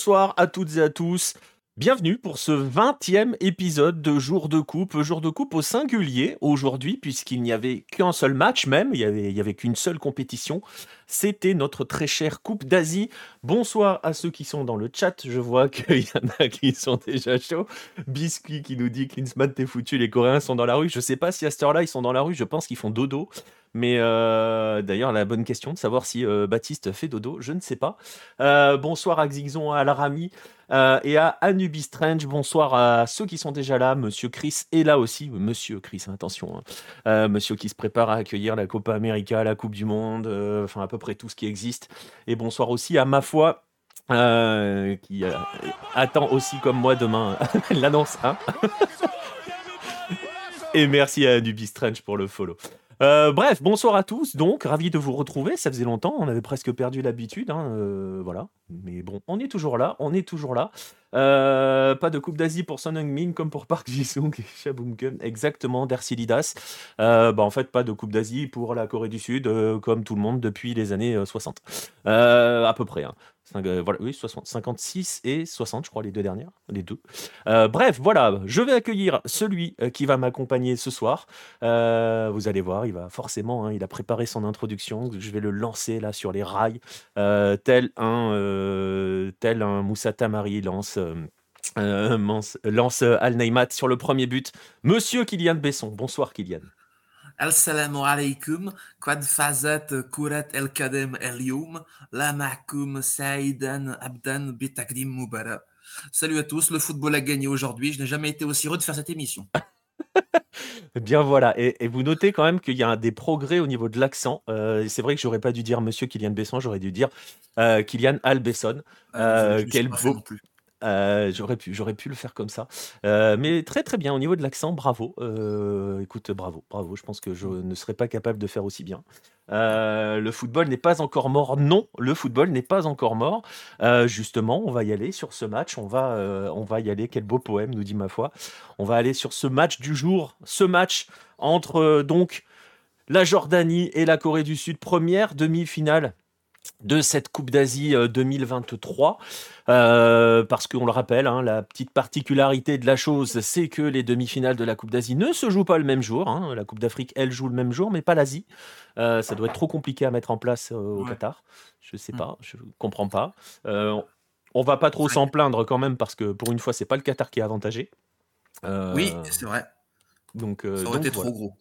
Bonsoir à toutes et à tous. Bienvenue pour ce 20e épisode de Jour de Coupe. Jour de Coupe au singulier aujourd'hui, puisqu'il n'y avait qu'un seul match même, il n'y avait qu'une seule compétition. C'était notre très chère Coupe d'Asie. Bonsoir à ceux qui sont dans le chat. Je vois qu'il y en a qui sont déjà chauds. Biscuit qui nous dit Klinsmann, t'es foutu, les Coréens sont dans la rue. Je sais pas si à cette heure-là ils sont dans la rue, je pense qu'ils font dodo. Mais euh, d'ailleurs, la bonne question de savoir si euh, Baptiste fait dodo, je ne sais pas. Euh, bonsoir à Xixon, à Larami et à Anubis Strange. Bonsoir à ceux qui sont déjà là. Monsieur Chris est là aussi. Monsieur Chris, attention. hein. monsieur qui se prépare à accueillir la Copa América, la Coupe du Monde, enfin à peu près tout ce qui existe. Et bonsoir aussi à ma foi. qui attend aussi comme moi demain l'annonce. Hein et merci à Anubis Strange pour le follow. Euh, bref, bonsoir à tous. Donc, ravi de vous retrouver. Ça faisait longtemps, on avait presque perdu l'habitude. Hein, euh, voilà. Mais bon, on est toujours là. On est toujours là. Euh, pas de Coupe d'Asie pour Son Heung-min comme pour Park Ji-sung et Shabunken. Exactement, Dercilidas. Euh, bah, en fait, pas de Coupe d'Asie pour la Corée du Sud, comme tout le monde depuis les années euh, 60. Euh, à peu près. hein. Euh, voilà, oui, 60, 56 et 60, je crois, les deux dernières. Les deux. Euh, bref, voilà, je vais accueillir celui euh, qui va m'accompagner ce soir. Vous allez voir, il va forcément, hein, il a préparé son introduction. Je vais le lancer là sur les rails, tel un, tel un Moussa Tamari lance. lance, Al Neymat sur le premier but. Monsieur Kylian Besson. Bonsoir Kylian. Salut à tous, le football a gagné aujourd'hui. Je n'ai jamais été aussi heureux de faire cette émission. Bien voilà, et, et vous notez quand même qu'il y a des progrès au niveau de l'accent. Euh, c'est vrai que j'aurais pas dû dire Monsieur Kylian Besson, j'aurais dû dire euh, Kylian Albesson. Euh, me suis quel beau- plus. Euh, j'aurais pu, j'aurais pu le faire comme ça. Euh, mais très très bien au niveau de l'accent, bravo. Euh, écoute, bravo, bravo. Je pense que je ne serais pas capable de faire aussi bien. Le football n'est pas encore mort. Non, le football n'est pas encore mort. Justement, on va y aller sur ce match. On va, on va y aller. Quel beau poème, nous dit ma foi. On va aller sur ce match du jour. Ce match entre donc la Jordanie et la Corée du Sud, première demi-finale de cette Coupe d'Asie euh, 2023. Euh, parce qu'on le rappelle, hein, la petite particularité de la chose, c'est que les demi-finales de la Coupe d'Asie ne se jouent pas le même jour. hein. La Coupe d'Afrique, elle, joue le même jour, mais pas l'Asie. Euh, ça doit être trop compliqué à mettre en place euh, au Ouais. Qatar. Je sais Mm. pas, je comprends pas. Euh, on va pas trop s'en plaindre quand même, parce que pour une fois, c'est pas le Qatar qui est avantagé. Euh, Oui, c'est vrai. donc, euh, Ça aurait donc été voilà. trop gros.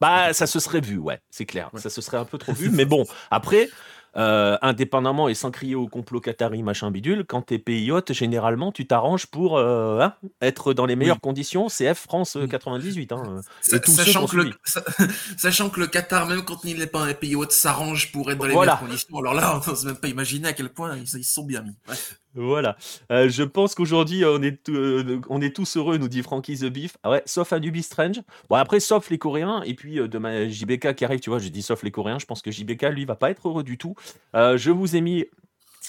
Bah, ça se serait vu, ouais, c'est clair. Ouais. Ça se serait un peu trop vu. Mais bon, après, euh, indépendamment et sans crier au complot qatari, machin bidule, quand t'es pays hôte, généralement, tu t'arranges pour euh, hein, être dans les meilleures conditions. CF France euh, Oui. 98. Hein, Sa- et tous ceux Sachant que, le, suit. sa- sachant que le Qatar, même quand il n'est pas un pays hôte, s'arrange pour être dans les Voilà. meilleures conditions. Alors là, on n'ose même pas imaginer à quel point ils ils se sont bien mis. Ouais. Voilà. Euh, je pense qu'aujourd'hui, on, est euh, on est tous heureux, nous dit Frankie The Beef. Ah ouais, sauf Anubis Strange. Bon, après, sauf les Coréens. Et puis, euh, de JBK qui arrive, tu vois, j'ai dit sauf les Coréens. Je pense que JBK, lui, va pas être heureux du tout. Euh, je vous ai mis.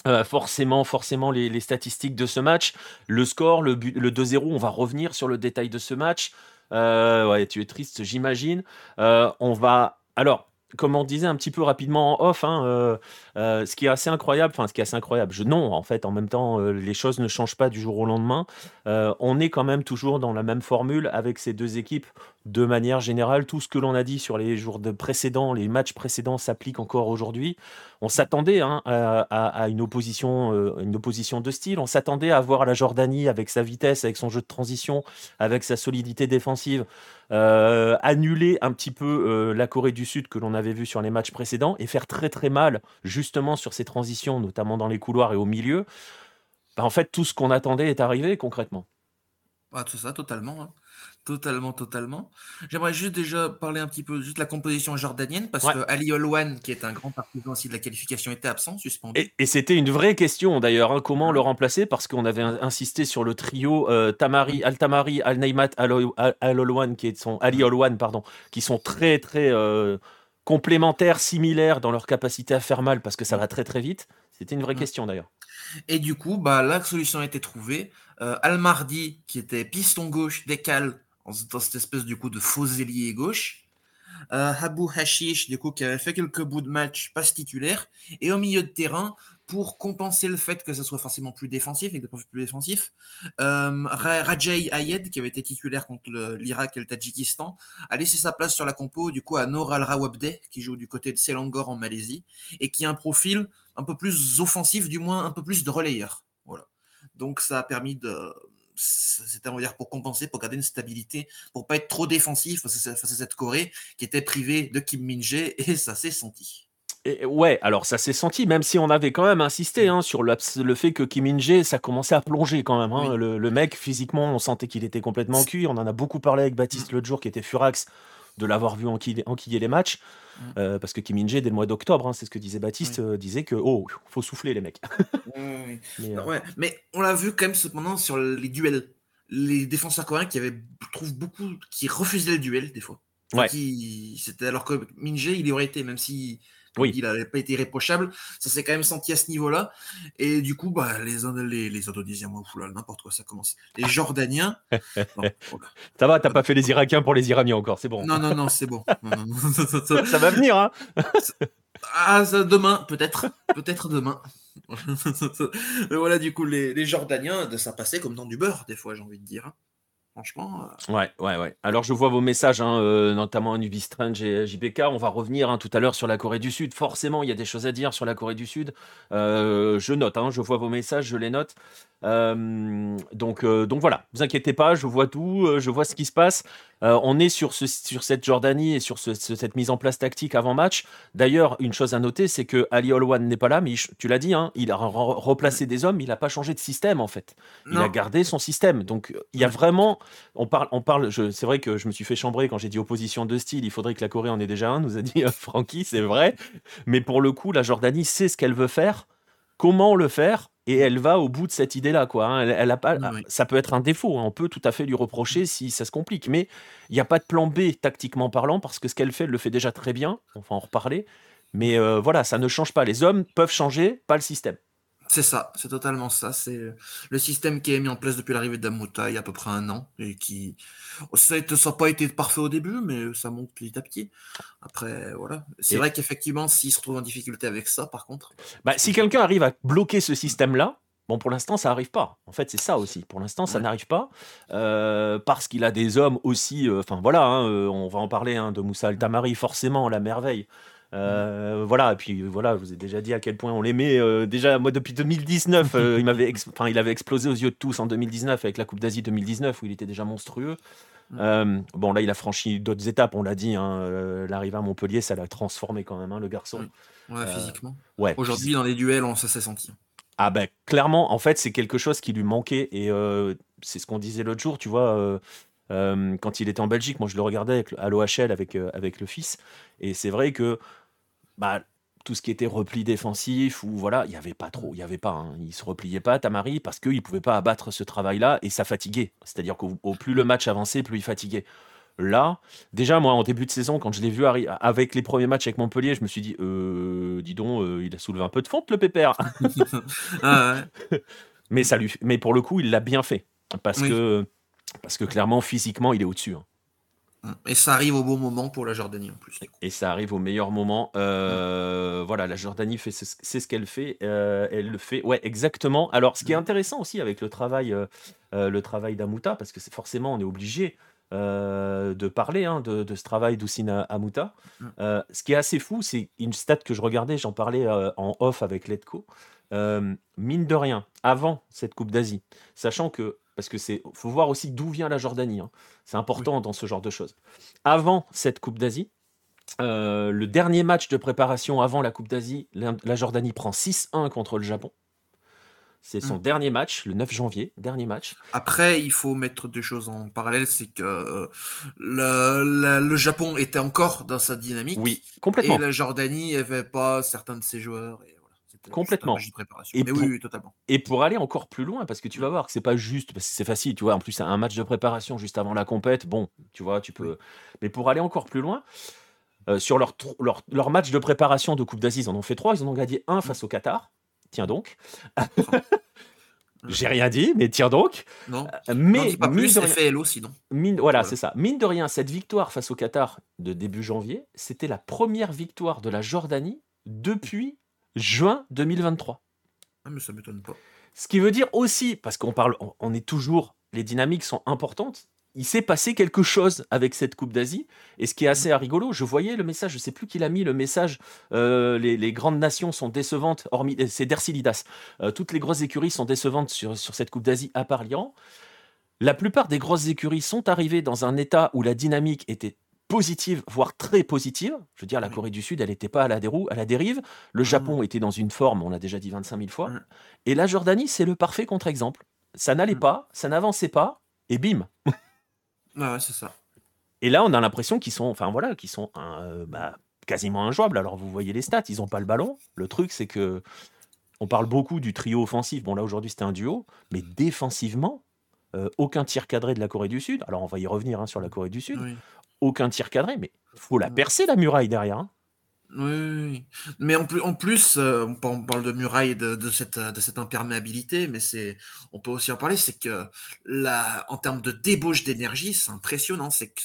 euh, forcément, forcément les, statistiques de ce match, le score, le, le 2-0, on va revenir sur le détail de ce match. Euh, ouais, tu es triste, j'imagine. Euh, on va. Alors, comme on disait un petit peu rapidement en off, hein, euh, euh, ce qui est assez incroyable, enfin ce qui est assez incroyable, je, non en fait, en même temps, euh, les choses ne changent pas du jour au lendemain. On est quand même toujours dans la même formule avec ces deux équipes. De manière générale, tout ce que l'on a dit sur les jours de précédents, les matchs précédents s'applique encore aujourd'hui. On s'attendait hein, à, une opposition, une opposition de style. On s'attendait à voir la Jordanie avec sa vitesse, avec son jeu de transition, avec sa solidité défensive, euh, annuler un petit peu euh, la Corée du Sud que l'on avait vu sur les matchs précédents et faire très très mal justement sur ces transitions, notamment dans les couloirs et au milieu. Bah, en fait, tout ce qu'on attendait est arrivé concrètement. Tout ça, totalement. hein. Totalement, totalement. J'aimerais juste déjà parler un petit peu juste de la composition jordanienne, parce Ouais. que Ali Olwan, qui est un grand partisan aussi de la qualification, était absent, suspendu. Et, et c'était une vraie question d'ailleurs, hein, comment le remplacer Parce qu'on avait in- insisté sur le trio euh, Tamari, Al-Tamari, Al-Naimat, Al- Al- Al-Olwan, qui sont Ali Olwan, pardon, qui sont très très euh, complémentaires, similaires dans leur capacité à faire mal parce que ça va très très vite. C'était une vraie question d'ailleurs. Et du coup, bah, la solution a été trouvée. Euh, Al-Mardi, qui était piston gauche, décale dans cette espèce du coup de faux ailier gauche. Euh, Habou Hashish, du coup, qui avait fait quelques bouts de match, passe titulaire. Et au milieu de terrain, pour compenser le fait que ça soit forcément plus défensif et que plus défensif, euh, Rajay Ayed, qui avait été titulaire contre l'Irak et le Tadjikistan, a laissé sa place sur la compo du coup à Noor Al Rawabdeh, qui joue du côté de Selangor en Malaisie, et qui a un profil un peu plus offensif, du moins un peu plus de relayeur. Voilà. Donc ça a permis de, c'était on va dire pour compenser, pour garder une stabilité, pour pas être trop défensif face à, cette Corée qui était privée de Kim Min-jae et ça s'est senti. Et ouais, alors ça s'est senti, même si on avait quand même insisté hein, sur le, fait que Kim Min-jae, ça commençait à plonger quand même. Hein. Le, mec, physiquement, on sentait qu'il était complètement cuit. On en a beaucoup parlé avec Baptiste mm. l'autre jour, qui était furax de l'avoir vu enquiller, enquiller, les matchs. Mm. Euh, parce que Kim dès le mois d'octobre, hein, c'est ce que disait Baptiste, euh, disait que oh, faut souffler les mecs. mais, euh, mais, on l'a vu quand même cependant sur les duels. Les défenseurs coréens qui avaient, trouve beaucoup, qui refusaient le duel des fois. Ouais. C'était alors que Min-jae, il y aurait été, même si oui. il n'avait pas été irréprochable. Ça s'est quand même senti à ce niveau-là. Et du coup, bah, les, les, les Indonésiens, n'importe quoi, ça commence. Les Jordaniens. Ça va, t'as pas fait les Irakiens pour les Iraniens encore, c'est bon. Non, non, non, c'est bon. ça va venir, hein. ah, demain, peut-être. Peut-être demain. voilà, du coup, les, les Jordaniens, ça passait comme dans du beurre, des fois, j'ai envie de dire. Franchement. Euh, ouais, ouais, ouais. Alors, je vois vos messages, hein, euh, notamment Anubis Strange et JPK. On va revenir hein, tout à l'heure sur la Corée du Sud. Forcément, il y a des choses à dire sur la Corée du Sud. Euh, je note, hein, je vois vos messages, je les note. donc, donc voilà, vous inquiétez pas, je vois tout, je vois ce qui se passe. On est sur, ce, sur cette Jordanie et sur cette mise en place tactique avant match. D'ailleurs, une chose à noter, c'est que Ali Olwan n'est pas là, mais tu l'as dit, il a replacé des hommes, il n'a pas changé de système en fait. Il a gardé son système. Donc, il y a vraiment on parle, on parle. C'est vrai que je me suis fait chambrer quand j'ai dit opposition de style. Il faudrait que la Corée en ait déjà un, nous a dit euh, Francky, c'est vrai. Mais pour le coup, la Jordanie sait ce qu'elle veut faire, comment le faire, et elle va au bout de cette idée-là, quoi. Hein. Elle, a pas, ça peut être un défaut. Hein. On peut tout à fait lui reprocher si ça se complique, mais il n'y a pas de plan B tactiquement parlant parce que ce qu'elle fait, elle le fait déjà très bien. On va en reparler. Mais euh, voilà, ça ne change pas. Les hommes peuvent changer, pas le système. C'est ça, c'est totalement ça. C'est le système qui est mis en place depuis l'arrivée d'Amuta il y a à peu près un an et qui ça n'a pas été parfait au début, mais ça monte petit à petit. Après, voilà. C'est vrai qu'effectivement, s'il se retrouve en difficulté avec ça, par contre. Bah, si quelqu'un arrive à bloquer ce système-là, Bon, pour l'instant, ça n'arrive pas. En fait, c'est ça aussi. Pour l'instant, ça n'arrive pas euh, parce qu'il a des hommes aussi. Euh, enfin, voilà, hein, euh, on va en parler hein, de Moussa Al-Tamari, forcément, la merveille. Euh, voilà, et puis voilà, je vous ai déjà dit à quel point on l'aimait. Euh, déjà, moi, depuis 2019, euh, il, m'avait enfin, il avait explosé aux yeux de tous en 2019 avec la Coupe d'Asie 2019 où il était déjà monstrueux. Mm. bon, là, il a franchi d'autres étapes, on l'a dit. Hein, L'arrivée à Montpellier, ça l'a transformé quand même, hein, le garçon. Ouais, physiquement. Ouais, Aujourd'hui, dans les duels, on, ça s'est senti. Ah ben, clairement, en fait, c'est quelque chose qui lui manquait et c'est ce qu'on disait l'autre jour, tu vois. quand il était en Belgique, moi je le regardais avec, à l'OHL avec, avec le fils, et c'est vrai que bah, tout ce qui était repli défensif ou voilà, il n'y avait pas trop, il y avait pas, hein. il se repliait pas Tamari parce qu'il pouvait pas abattre ce travail-là et ça fatiguait. C'est-à-dire qu'au plus le match avançait, plus il fatiguait. Là, déjà moi en début de saison, quand je l'ai vu avec les premiers matchs avec Montpellier, je me suis dit, euh, dis donc, euh, il a soulevé un peu de fonte le pépère. Ah mais ça mais pour le coup, il l'a bien fait parce que parce que clairement physiquement, il est au-dessus. Hein. Et ça arrive au bon moment pour la Jordanie en plus. Et ça arrive au meilleur moment. Euh, voilà, la Jordanie fait c'est ce qu'elle fait. Euh, elle le fait, ouais, exactement. Alors, ce qui est intéressant aussi avec le travail, euh, le travail d'Amuta, parce que c'est forcément on est obligé de parler hein, de, ce travail d'Oussina Amuta. ce qui est assez fou, c'est une stat que je regardais, j'en parlais en off avec Letco. mine de rien, avant cette Coupe d'Asie, sachant que parce que c'est faut voir aussi d'où vient la Jordanie. Hein. C'est important dans ce genre de choses. Avant cette Coupe d'Asie, euh, le dernier match de préparation avant la Coupe d'Asie, la, Jordanie prend 6-1 contre le Japon. C'est son mmh. dernier match, le 9 janvier, dernier match. Après, il faut mettre deux choses en parallèle, c'est que euh, le, le, Japon était encore dans sa dynamique. Oui, complètement. Et la Jordanie n'avait pas certains de ses joueurs. Et Complètement. Et pour, oui, totalement. Et pour aller encore plus loin, parce que tu vas voir que c'est pas juste, parce que c'est facile, tu vois. En plus, un match de préparation juste avant la compète, bon, tu vois, tu peux. Mais pour aller encore plus loin, euh, sur leur, leur, leur, match de préparation de Coupe d'Asie, ils en ont fait trois. Ils en ont gagné un face au Qatar. Tiens donc. J'ai rien dit, mais tiens donc. Non. Euh, mais pas plus, rien, sinon. Mine, voilà, c'est ça. Mine de rien, cette victoire face au Qatar de début janvier, c'était la première victoire de la Jordanie depuis juin 2023. Ah, mais ça m'étonne pas. Ce qui veut dire aussi, parce qu'on parle, on, est toujours, les dynamiques sont importantes. Il s'est passé quelque chose avec cette Coupe d'Asie. Et ce qui est assez rigolo, je voyais le message, je sais plus qui l'a mis, le message euh, les, grandes nations sont décevantes, hormis, c'est Dercilidas. Euh, toutes les grosses écuries sont décevantes sur, sur cette Coupe d'Asie, à part l'Iran. La plupart des grosses écuries sont arrivées dans un état où la dynamique était positive, voire très positive. Je veux dire, la Corée du Sud, elle n'était pas à la, à la dérive. Le Japon était dans une forme, on l'a déjà dit 25 000 fois. Et la Jordanie, c'est le parfait contre-exemple. Ça n'allait pas, ça n'avançait pas, et bim. ouais, c'est ça. Et là, on a l'impression qu'ils sont, enfin voilà, qu'ils sont euh, bah, quasiment injouables. Alors, vous voyez les stats, ils n'ont pas le ballon. Le truc, c'est que on parle beaucoup du trio offensif. Bon, là, aujourd'hui, c'était un duo. Mais défensivement, euh, aucun tir cadré de la Corée du Sud. Alors, on va y revenir hein, sur la Corée du Sud. Aucun tir cadré, mais faut la percer, la muraille derrière. Hein. Oui, mais en plus, en plus euh, on parle de muraille de, de, cette, de cette imperméabilité, mais c'est, on peut aussi en parler, c'est que la, en termes de débauche d'énergie, c'est impressionnant. C'est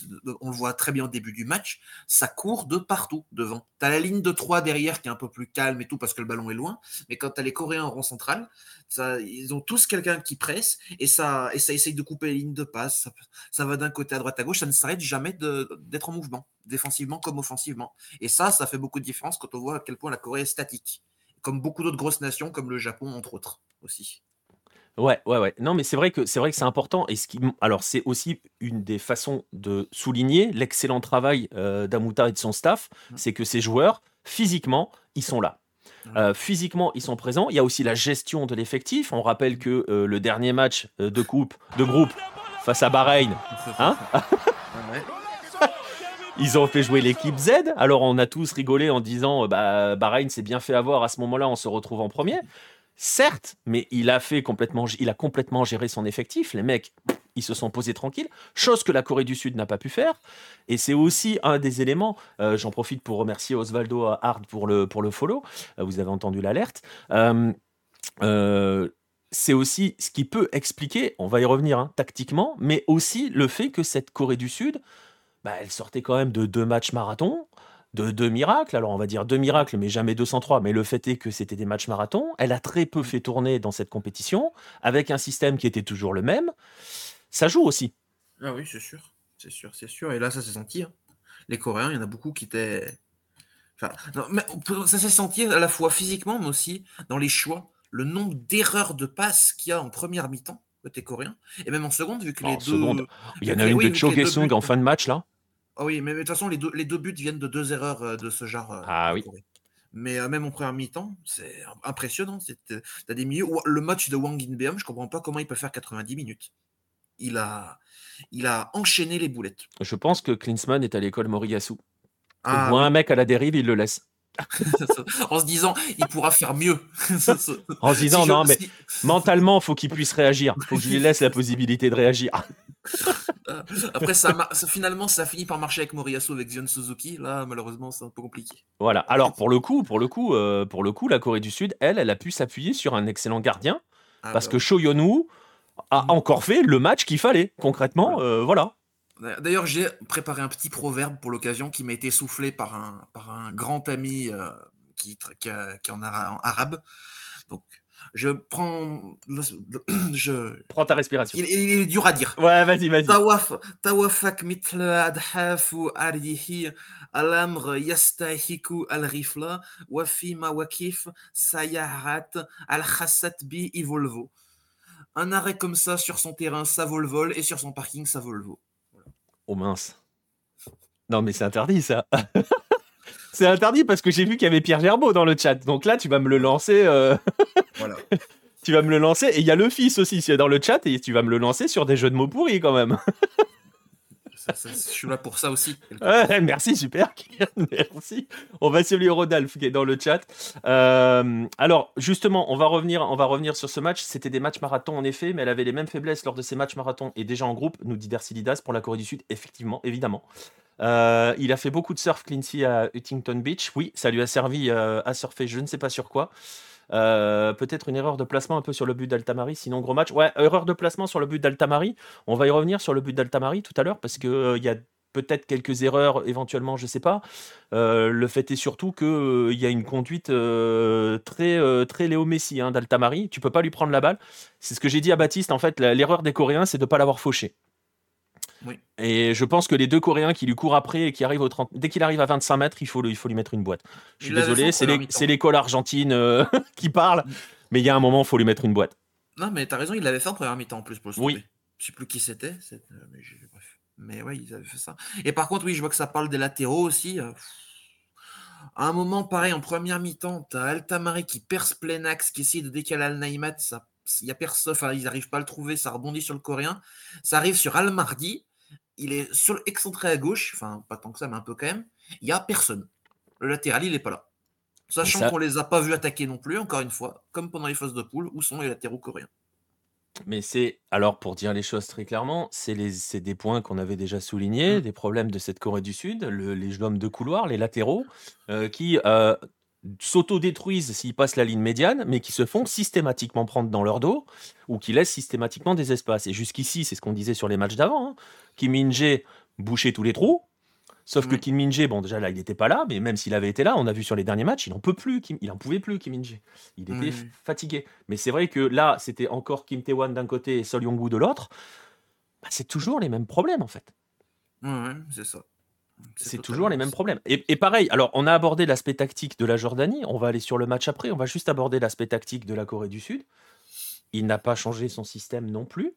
on le voit très bien au début du match, ça court de partout devant. T'as la ligne de 3 derrière qui est un peu plus calme et tout parce que le ballon est loin, mais quand t'as les Coréens en rang central, ça, ils ont tous quelqu'un qui presse et ça, et ça essaye de couper les lignes de passe. Ça, ça va d'un côté à droite à gauche, ça ne s'arrête jamais d'être en mouvement, défensivement comme offensivement. Et ça, ça fait beaucoup de différence quand on voit à quel point la Corée est statique. Comme beaucoup d'autres grosses nations, comme le Japon, entre autres, aussi. Ouais, ouais, ouais. Non, mais c'est vrai que c'est vrai que c'est important. Et ce qui, alors, c'est aussi une des façons de souligner l'excellent travail euh, d'Amuta et de son staff, mmh. c'est que ces joueurs, physiquement, ils sont là. Euh, physiquement, ils sont présents. Il y a aussi la gestion de l'effectif. On rappelle que euh, le dernier match de coupe, de groupe, face à Bahreïn, hein Ils ont fait jouer l'équipe Z. Alors on a tous rigolé en disant bah Bahreïn s'est bien fait avoir à ce moment-là, on se retrouve en premier. Certes, mais il a fait complètement, il a complètement géré son effectif. Les mecs, ils se sont posés tranquilles, chose que la Corée du Sud n'a pas pu faire. Et c'est aussi un des éléments. Euh, j'en profite pour remercier Osvaldo Hard pour le pour le follow. Euh, vous avez entendu l'alerte. Euh, c'est aussi ce qui peut expliquer, on va y revenir hein, tactiquement, mais aussi le fait que cette Corée du Sud bah, elle sortait quand même de deux matchs marathon, de deux miracles. Alors on va dire deux miracles, mais jamais 203. Mais le fait est que c'était des matchs marathon. Elle a très peu fait tourner dans cette compétition, avec un système qui était toujours le même. Ça joue aussi. Ah oui, c'est sûr. C'est sûr, c'est sûr. Et là, ça s'est senti. Hein. Les Coréens, il y en a beaucoup qui étaient. Enfin, ça s'est senti à la fois physiquement, mais aussi dans les choix. Le nombre d'erreurs de passes qu'il y a en première mi-temps côté coréen. Et même en seconde, vu que les deux. Il y en a une de Cho en fin de match, là. Ah oui, mais de toute façon, les deux, les deux buts viennent de deux erreurs euh, de ce genre. Euh, ah oui. Mais euh, même en première mi-temps, c'est impressionnant. T'as des milieux. Le match de Wang Inbeom, je comprends pas comment il peut faire 90 minutes. Il a, il a enchaîné les boulettes. Je pense que Klinsmann est à l'école Moriyasu. Ah, voit un mec à la dérive, il le laisse. en se disant, il pourra faire mieux. en se disant, non, mais mentalement, il faut qu'il puisse réagir. Il faut que je lui laisse la possibilité de réagir. Après, ça, finalement, ça finit par marcher avec Moriyasu, avec Zion Suzuki. Là, malheureusement, c'est un peu compliqué. Voilà. Alors, pour le coup, pour le coup, euh, pour le coup, la Corée du Sud, elle, elle a pu s'appuyer sur un excellent gardien. Ah, parce bah que Cho Yonu a encore fait le match qu'il fallait, concrètement. Euh, voilà. D'ailleurs, j'ai préparé un petit proverbe pour l'occasion qui m'a été soufflé par un, par un grand ami euh, qui, qui, qui, en, a, en arabe. Donc, je prends. Je... Prends ta respiration. Il, il, il est dur à dire. Ouais, vas-y, vas-y. Tawaf, tawafak mitl adhafu arihi alamr yastahiku al-rifla wa fi mawakif sayahat al-khasat bi ivolvo. Un arrêt comme ça sur son terrain, ça vaut le vol, et sur son parking, ça vaut le vol. Oh mince. Non, mais c'est interdit ça. C'est interdit parce que j'ai vu qu'il y avait Pierre Gerbeau dans le chat. Donc là, tu vas me le lancer. Euh, voilà. tu vas me le lancer. Et il y a le fils aussi dans le chat et tu vas me le lancer sur des jeux de mots pourris quand même. je suis là pour ça aussi. merci, super. merci. On va saluer Rodolphe qui est dans le chat. Euh, alors, justement, on va, revenir, on va revenir sur ce match. C'était des matchs marathon en effet, mais elle avait les mêmes faiblesses lors de ces matchs marathon et déjà en groupe, nous dit Dercilidas pour la Corée du Sud. Effectivement, évidemment. Euh, il a fait beaucoup de surf, Clincy, à Huntington Beach. Oui, ça lui a servi euh, à surfer, je ne sais pas sur quoi. Euh, peut-être une erreur de placement un peu sur le but d'Altamari, sinon gros match. Ouais, erreur de placement sur le but d'Altamari. On va y revenir sur le but d'Altamari tout à l'heure parce qu'il il y a peut-être quelques erreurs éventuellement, je sais pas. Euh, le fait est surtout qu'il euh, y a une conduite euh, très, très Léo Messi hein, d'Altamari. Tu peux pas lui prendre la balle. C'est ce que j'ai dit à Baptiste. En fait, l'erreur des Coréens, c'est de ne pas l'avoir fauché. Et je pense que les deux Coréens qui lui courent après et qui arrivent au 30... dès qu'il arrive à 25 mètres, il faut, il faut lui mettre une boîte. Je suis désolé, c'est l'école argentine qui parle, mais il y a un moment, il faut lui mettre une boîte. Non, mais tu as raison, il l'avait fait en première mi-temps en plus pour le Oui. Je sais plus qui c'était. Mais mais ouais, ils avaient fait ça. Et par contre, oui, je vois que ça parle des latéraux aussi. Euh, à un moment, pareil, en première mi-temps, tu as Altamari qui perce plein axe, qui essaye de décaler Al-Naïmat. Il y a personne, enfin, ils n'arrivent pas à le trouver, ça rebondit sur le coréen. Ça arrive sur Al-Mardi. Il est sur excentré à gauche, enfin, pas tant que ça, mais un peu quand même. Il n'y a personne. Le latéral, il n'est pas là. Sachant qu'on les a pas vus attaquer non plus, encore une fois, comme pendant les phases de poule, où sont les latéraux coréens mais c'est alors pour dire les choses très clairement, c'est des points qu'on avait déjà soulignés, mmh. des problèmes de cette Corée du Sud, les hommes de couloir, les latéraux, euh, qui, euh, s'auto-détruisent s'ils passent la ligne médiane, mais qui se font systématiquement prendre dans leur dos ou qui laissent systématiquement des espaces et jusqu'ici, c'est ce qu'on disait sur les matchs d'avant, hein, Kim Min-jae bouchait tous les trous, Sauf que Kim Min-jae, bon, déjà là, il n'était pas là, mais même s'il avait été là, on a vu sur les derniers matchs, il n'en peut plus, il en pouvait plus, Kim Min-jae. Il était fatigué. Mais c'est vrai que là, c'était encore Kim Tae-wan d'un côté et Sol Yong-woo de l'autre. Bah, c'est toujours les mêmes problèmes, en fait. Ouais, c'est ça. C'est toujours les mêmes problèmes. Et, et, pareil, alors on a abordé l'aspect tactique de la Jordanie, on va aller sur le match après, on va juste aborder l'aspect tactique de la Corée du Sud. Il n'a pas changé son système non plus.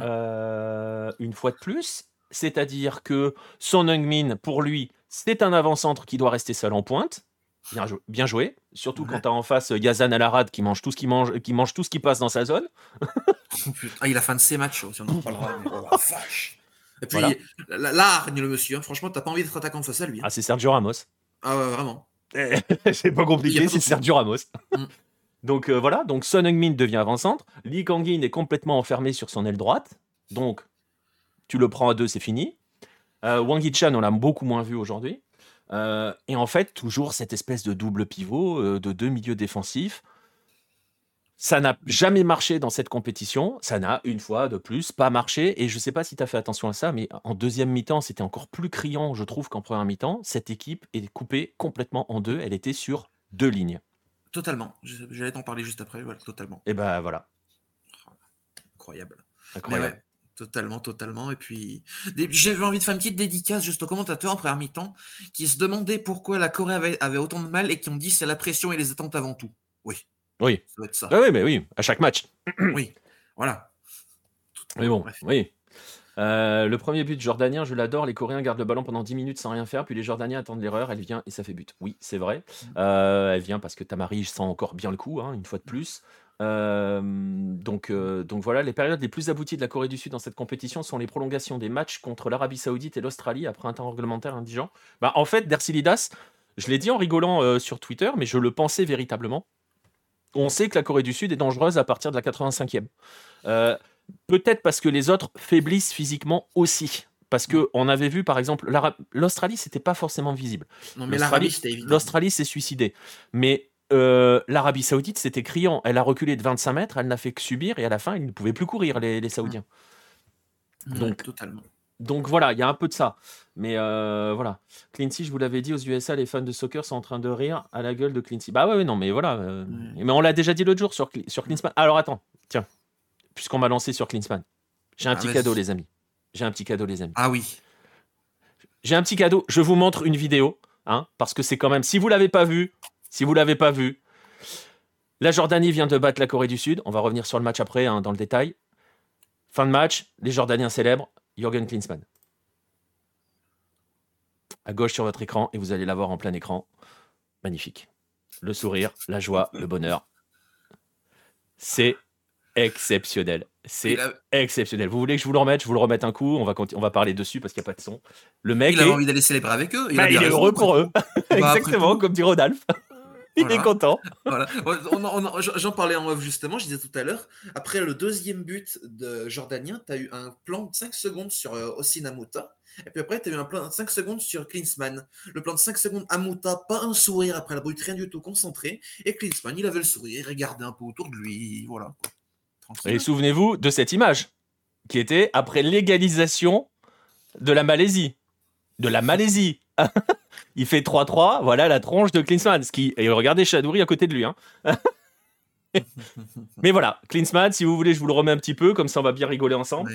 Euh, une fois de plus, c'est-à-dire que Son Heung-min, pour lui, c'est un avant-centre qui doit rester seul en pointe. Bien, joué, surtout quand tu as en face Yazan Alarad qui mange tout ce qui mange, qui mange tout ce qui passe dans sa zone. ah, il a fin de ses matchs, si on en parlera. oh, Et puis là, le monsieur, hein. franchement, t'as pas envie d'être attaquant face à lui. Hein. Ah, c'est Sergio Ramos. Ah ouais, vraiment. c'est pas compliqué, c'est Sergio Ramos. Mm. Donc euh, voilà, donc Son Heung-min devient avant-centre. Lee Kang-in est complètement enfermé sur son aile droite. Donc tu le prends à deux, c'est fini. Euh, Wang Yichan, on l'a beaucoup moins vu aujourd'hui. Euh, et en fait, toujours cette espèce de double pivot, euh, de deux milieux défensifs. Ça n'a jamais marché dans cette compétition. Ça n'a, une fois de plus, pas marché. Et je ne sais pas si tu as fait attention à ça, mais en deuxième mi-temps, c'était encore plus criant, je trouve, qu'en première mi-temps. Cette équipe est coupée complètement en deux. Elle était sur deux lignes. Totalement. J'allais t'en parler juste après. Voilà, totalement. Et ben voilà. Incroyable. Incroyable. Totalement, totalement. Et puis, j'avais envie de faire une petite dédicace juste aux commentateurs en première mi-temps qui se demandaient pourquoi la Corée avait, autant de mal et qui ont dit c'est la pression et les attentes avant tout. Oui. Oui. Ça doit être ça. Ah oui, mais oui, à chaque match. oui, voilà. mais bon, oui. Euh, le premier but jordanien, je l'adore. Les Coréens gardent le ballon pendant 10 minutes sans rien faire, puis les Jordaniens attendent l'erreur. Elle vient et ça fait but. Oui, c'est vrai. Mm. Euh, elle vient parce que Tamari sent encore bien le coup, hein, une fois de plus. Euh, donc, euh, donc voilà, les périodes les plus abouties de la Corée du Sud dans cette compétition sont les prolongations des matchs contre l'Arabie Saoudite et l'Australie après un temps réglementaire indigent. Bah, en fait, Dersilidas, je l'ai dit en rigolant euh, sur Twitter, mais je le pensais véritablement. On sait que la Corée du Sud est dangereuse à partir de la 85e. Peut-être parce que les autres faiblissent physiquement aussi. Parce qu'on avait vu, par exemple, l'Australie, c'était pas forcément visible. Non, mais l'Australie, L'Australie s'est suicidée. Mais euh, l'Arabie Saoudite, c'était criant. Elle a reculé de 25 mètres, elle n'a fait que subir, et à la fin, ils ne pouvaient plus courir, les, Saoudiens. donc, totalement. Donc voilà, il y a un peu de ça. Mais euh, voilà. Clincy, je vous l'avais dit, aux USA, les fans de soccer sont en train de rire à la gueule de Clincy. Bah ouais, non, mais voilà. Euh, mais on l'a déjà dit l'autre jour sur, sur Klinsmann. Alors attends, tiens, puisqu'on m'a lancé sur Klinsmann, j'ai un ah, petit cadeau, les amis. J'ai un petit cadeau, les amis. Ah oui. J'ai un petit cadeau. Je vous montre une vidéo, hein, parce que c'est quand même. Si vous l'avez pas vu, si vous ne l'avez pas vu, la Jordanie vient de battre la Corée du Sud. On va revenir sur le match après, hein, dans le détail. Fin de match, les Jordaniens célèbrent Jürgen Klinsmann. À gauche sur votre écran, et vous allez l'avoir en plein écran. Magnifique. Le sourire, la joie, le bonheur. C'est exceptionnel. C'est exceptionnel. Vous voulez que je vous le remette? Je vous le remette un coup. On va, on va parler dessus parce qu'il n'y a pas de son. Le mec. Il a envie d'aller célébrer avec eux. Il, bah, est heureux pour eux. Bah, Exactement, comme dit Rodolphe. Il est content. Voilà. J'en parlais en off justement, je disais tout à l'heure. Après le deuxième but de Jordanien, tu as eu un plan de 5 secondes sur euh, Osinamuta. Et puis après, tu as eu un plan de 5 secondes sur Klinsmann. Le plan de 5 secondes, Amuta, pas un sourire après la brute, rien du tout, concentré. Et Klinsmann, il avait le sourire, regardait un peu autour de lui. Voilà. Et souvenez-vous de cette image qui était après l'égalisation de la Malaisie. De la Malaisie. il fait 3-3, voilà la tronche de Klinsmann. Qui... Et regardez Chadouri à côté de lui. Hein. Mais voilà, Klinsmann, si vous voulez, je vous le remets un petit peu, comme ça on va bien rigoler ensemble.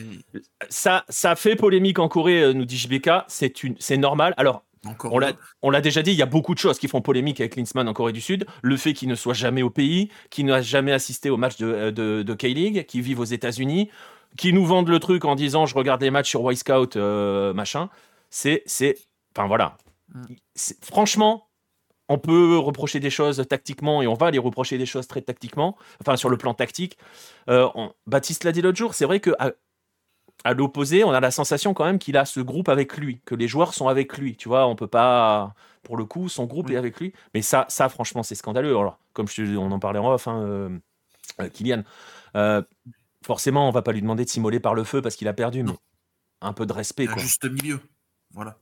Ça, ça fait polémique en Corée, euh, nous dit JBK, c'est, une... c'est normal. Alors, on l'a, on l'a déjà dit, il y a beaucoup de choses qui font polémique avec Klinsmann en Corée du Sud. Le fait qu'il ne soit jamais au pays, qu'il n'a jamais assisté au match de, euh, de, de K-League, qu'il vive aux États-Unis, qui nous vendent le truc en disant je regarde les matchs sur Y Scout, euh, machin. C'est, c'est, enfin voilà. Mm. franchement, on peut reprocher des choses tactiquement et on va les reprocher des choses très tactiquement, enfin sur le plan tactique. Euh, Baptiste l'a dit l'autre jour, c'est vrai que à, l'opposé, on a la sensation quand même qu'il a ce groupe avec lui, que les joueurs sont avec lui. Tu vois, on peut pas, pour le coup, son groupe est avec lui. Mais ça, ça franchement, c'est scandaleux. Alors, comme je, on en parlait en off, hein, euh, euh, Kylian, forcément, on va pas lui demander de s'immoler par le feu parce qu'il a perdu, mais un peu de respect. Un juste milieu, voilà.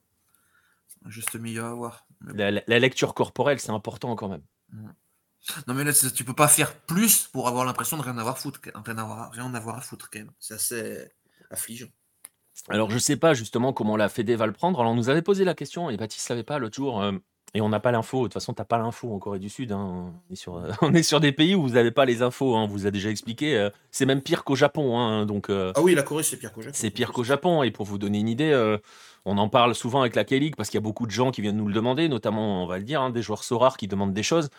Un juste milieu à avoir. La, lecture corporelle, c'est important quand même. Non mais là, tu peux pas faire plus pour avoir l'impression de rien avoir à foutre, rien avoir, rien avoir à foutre quand même. C'est assez affligeant. Alors je sais pas justement comment la Fédé va le prendre. Alors on nous avait posé la question et Baptiste savait pas l'autre jour. Euh, et on n'a pas l'info. De toute façon, tu n'as pas l'info en Corée du Sud. Hein. On, est sur, on est sur des pays où vous n'avez pas les infos. Hein. On vous a déjà expliqué. Euh, c'est même pire qu'au Japon. Hein. Donc, euh, ah oui, la Corée, c'est pire qu'au Japon. C'est pire qu'au Japon. Et pour vous donner une idée, euh, on en parle souvent avec la K-League parce qu'il y a beaucoup de gens qui viennent nous le demander, notamment, on va le dire, des joueurs rares qui demandent des choses.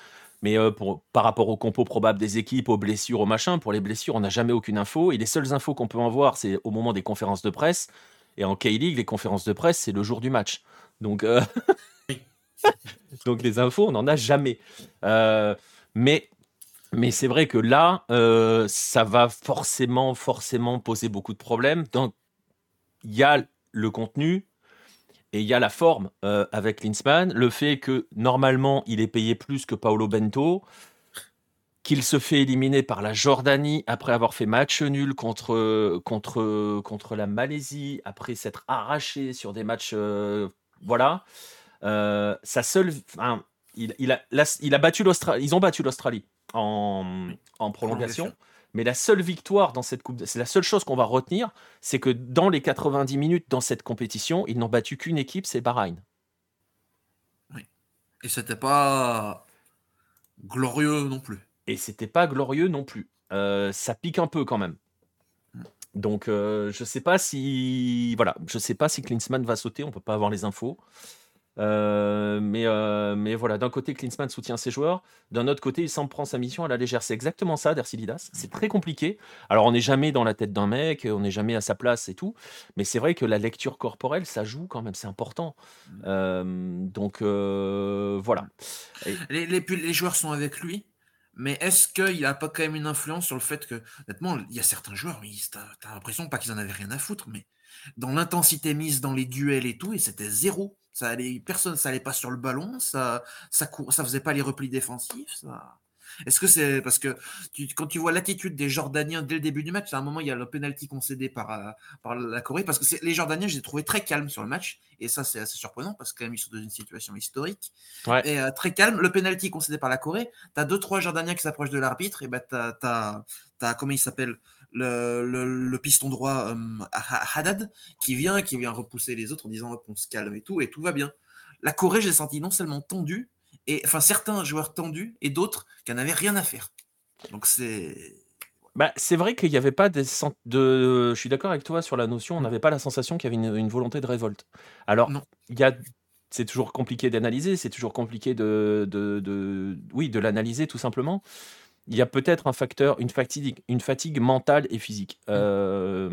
Mais pour, par rapport au compo probable des équipes, aux blessures, aux machins, pour les blessures, on n'a jamais aucune info. Et les seules infos qu'on peut en voir, c'est au moment des conférences de presse. Et en K-League, les conférences de presse, c'est le jour du match. Donc, Donc les infos, on n'en a jamais. Euh, mais mais c'est vrai que là, euh, ça va forcément, forcément poser beaucoup de problèmes. Donc, il y a le contenu et il y a la forme euh, avec Linsman. Le fait que normalement, il est payé plus que Paolo Bento, qu'il se fait éliminer par la Jordanie après avoir fait match nul contre, contre, contre la Malaisie, après s'être arraché sur des matchs. voilà. Euh, sa seule, il, il, a, il a battu l'Australie. Ils ont battu l'Australie en, en prolongation. Mais la seule victoire dans cette coupe, c'est la seule chose qu'on va retenir, c'est que dans les 90 minutes dans cette compétition, ils n'ont battu qu'une équipe, c'est Bahreïn. Oui. Et c'était pas glorieux non plus. Et c'était pas glorieux non plus. Euh, ça pique un peu quand même. Mm. Donc euh, je sais pas si voilà, je sais pas si Klinsmann va sauter, on peut pas avoir les infos. Euh, mais, euh, mais voilà, d'un côté, Klinsmann soutient ses joueurs, d'un autre côté, il s'en prend sa mission à la légère. C'est exactement ça, Dercilidas. C'est très compliqué. Alors, on n'est jamais dans la tête d'un mec, on n'est jamais à sa place et tout, mais c'est vrai que la lecture corporelle, ça joue quand même, c'est important. Mmh. Euh, donc, voilà. Les, les, joueurs sont avec lui, mais est-ce qu'il n'a pas quand même une influence sur le fait que, honnêtement, il y a certains joueurs, tu as, l'impression pas qu'ils en avaient rien à foutre, mais dans l'intensité mise dans les duels et tout, et c'était zéro. Ça allait, personne, ça allait pas sur le ballon, ça, ça, ça faisait pas les replis défensifs. Ça... Est-ce que c'est parce que quand tu vois l'attitude des Jordaniens dès le début du match, à un moment il y a le penalty concédé par, euh, par la Corée, parce que les Jordaniens, je les ai trouvés très calmes sur le match, et ça c'est assez surprenant parce qu'ils sont dans une situation historique. Et euh, très calme, le penalty concédé par la Corée, tu as deux trois Jordaniens qui s'approchent de l'arbitre, et ben tu as, comment il s'appelle? Le, piston droit euh, Haddad qui vient, qui vient repousser les autres en disant hop, on se calme et tout, et tout va bien. La Corée, j'ai senti non seulement tendue, et enfin certains joueurs tendus et d'autres qui n'avaient rien à faire. Donc c'est. Bah, c'est vrai qu'il n'y avait pas des de. Je suis d'accord avec toi sur la notion. On n'avait pas la sensation qu'il y avait une, volonté de révolte. Alors, il y a c'est toujours compliqué d'analyser, c'est toujours compliqué de, de, de, oui, de l'analyser tout simplement il y a peut-être un facteur, une fatigue, une fatigue mentale et physique. Mmh. Euh,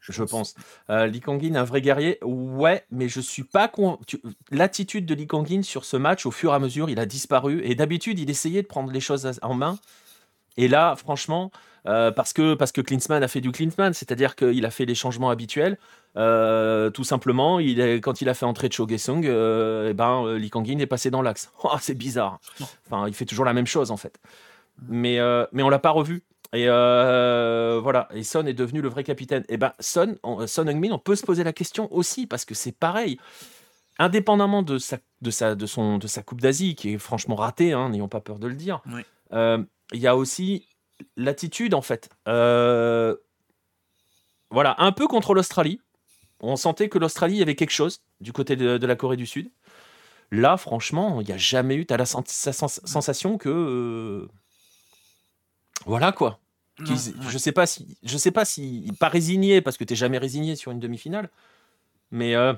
je, pense. Euh, Lee Kangin, un vrai guerrier, ouais, mais je suis pas con. L'attitude de Lee Kangin sur ce match, au fur et à mesure, il a disparu. Et d'habitude, il essayait de prendre les choses en main. Et là, franchement, euh, parce que parce que Klinsmann a fait du Klinsmann, c'est-à-dire qu'il a fait les changements habituels. Euh, tout simplement, il est, quand il a fait entrer Cho Gesung, euh, et eh ben, Lee Kangin est passé dans l'axe. Oh, c'est bizarre. Enfin, il fait toujours la même chose en fait mais, euh, mais on l'a pas revu. Et euh, voilà, et Son est devenu le vrai capitaine. Et ben Son, on, Son Heung-min, on peut se poser la question aussi parce que c'est pareil. Indépendamment de sa, de sa, de son, de sa Coupe d'Asie, qui est franchement ratée, hein, n'ayons pas peur de le dire, euh, il y a aussi l'attitude en fait. voilà, un peu contre l'Australie, On sentait que l'Australie avait quelque chose du côté de, la Corée du Sud. Là, franchement, il n'y a jamais eu. Tu as la sensation que. Voilà quoi. Je sais pas si. Je sais pas si. Pas résigné, parce que tu jamais résigné sur une demi-finale. Mais. Euh,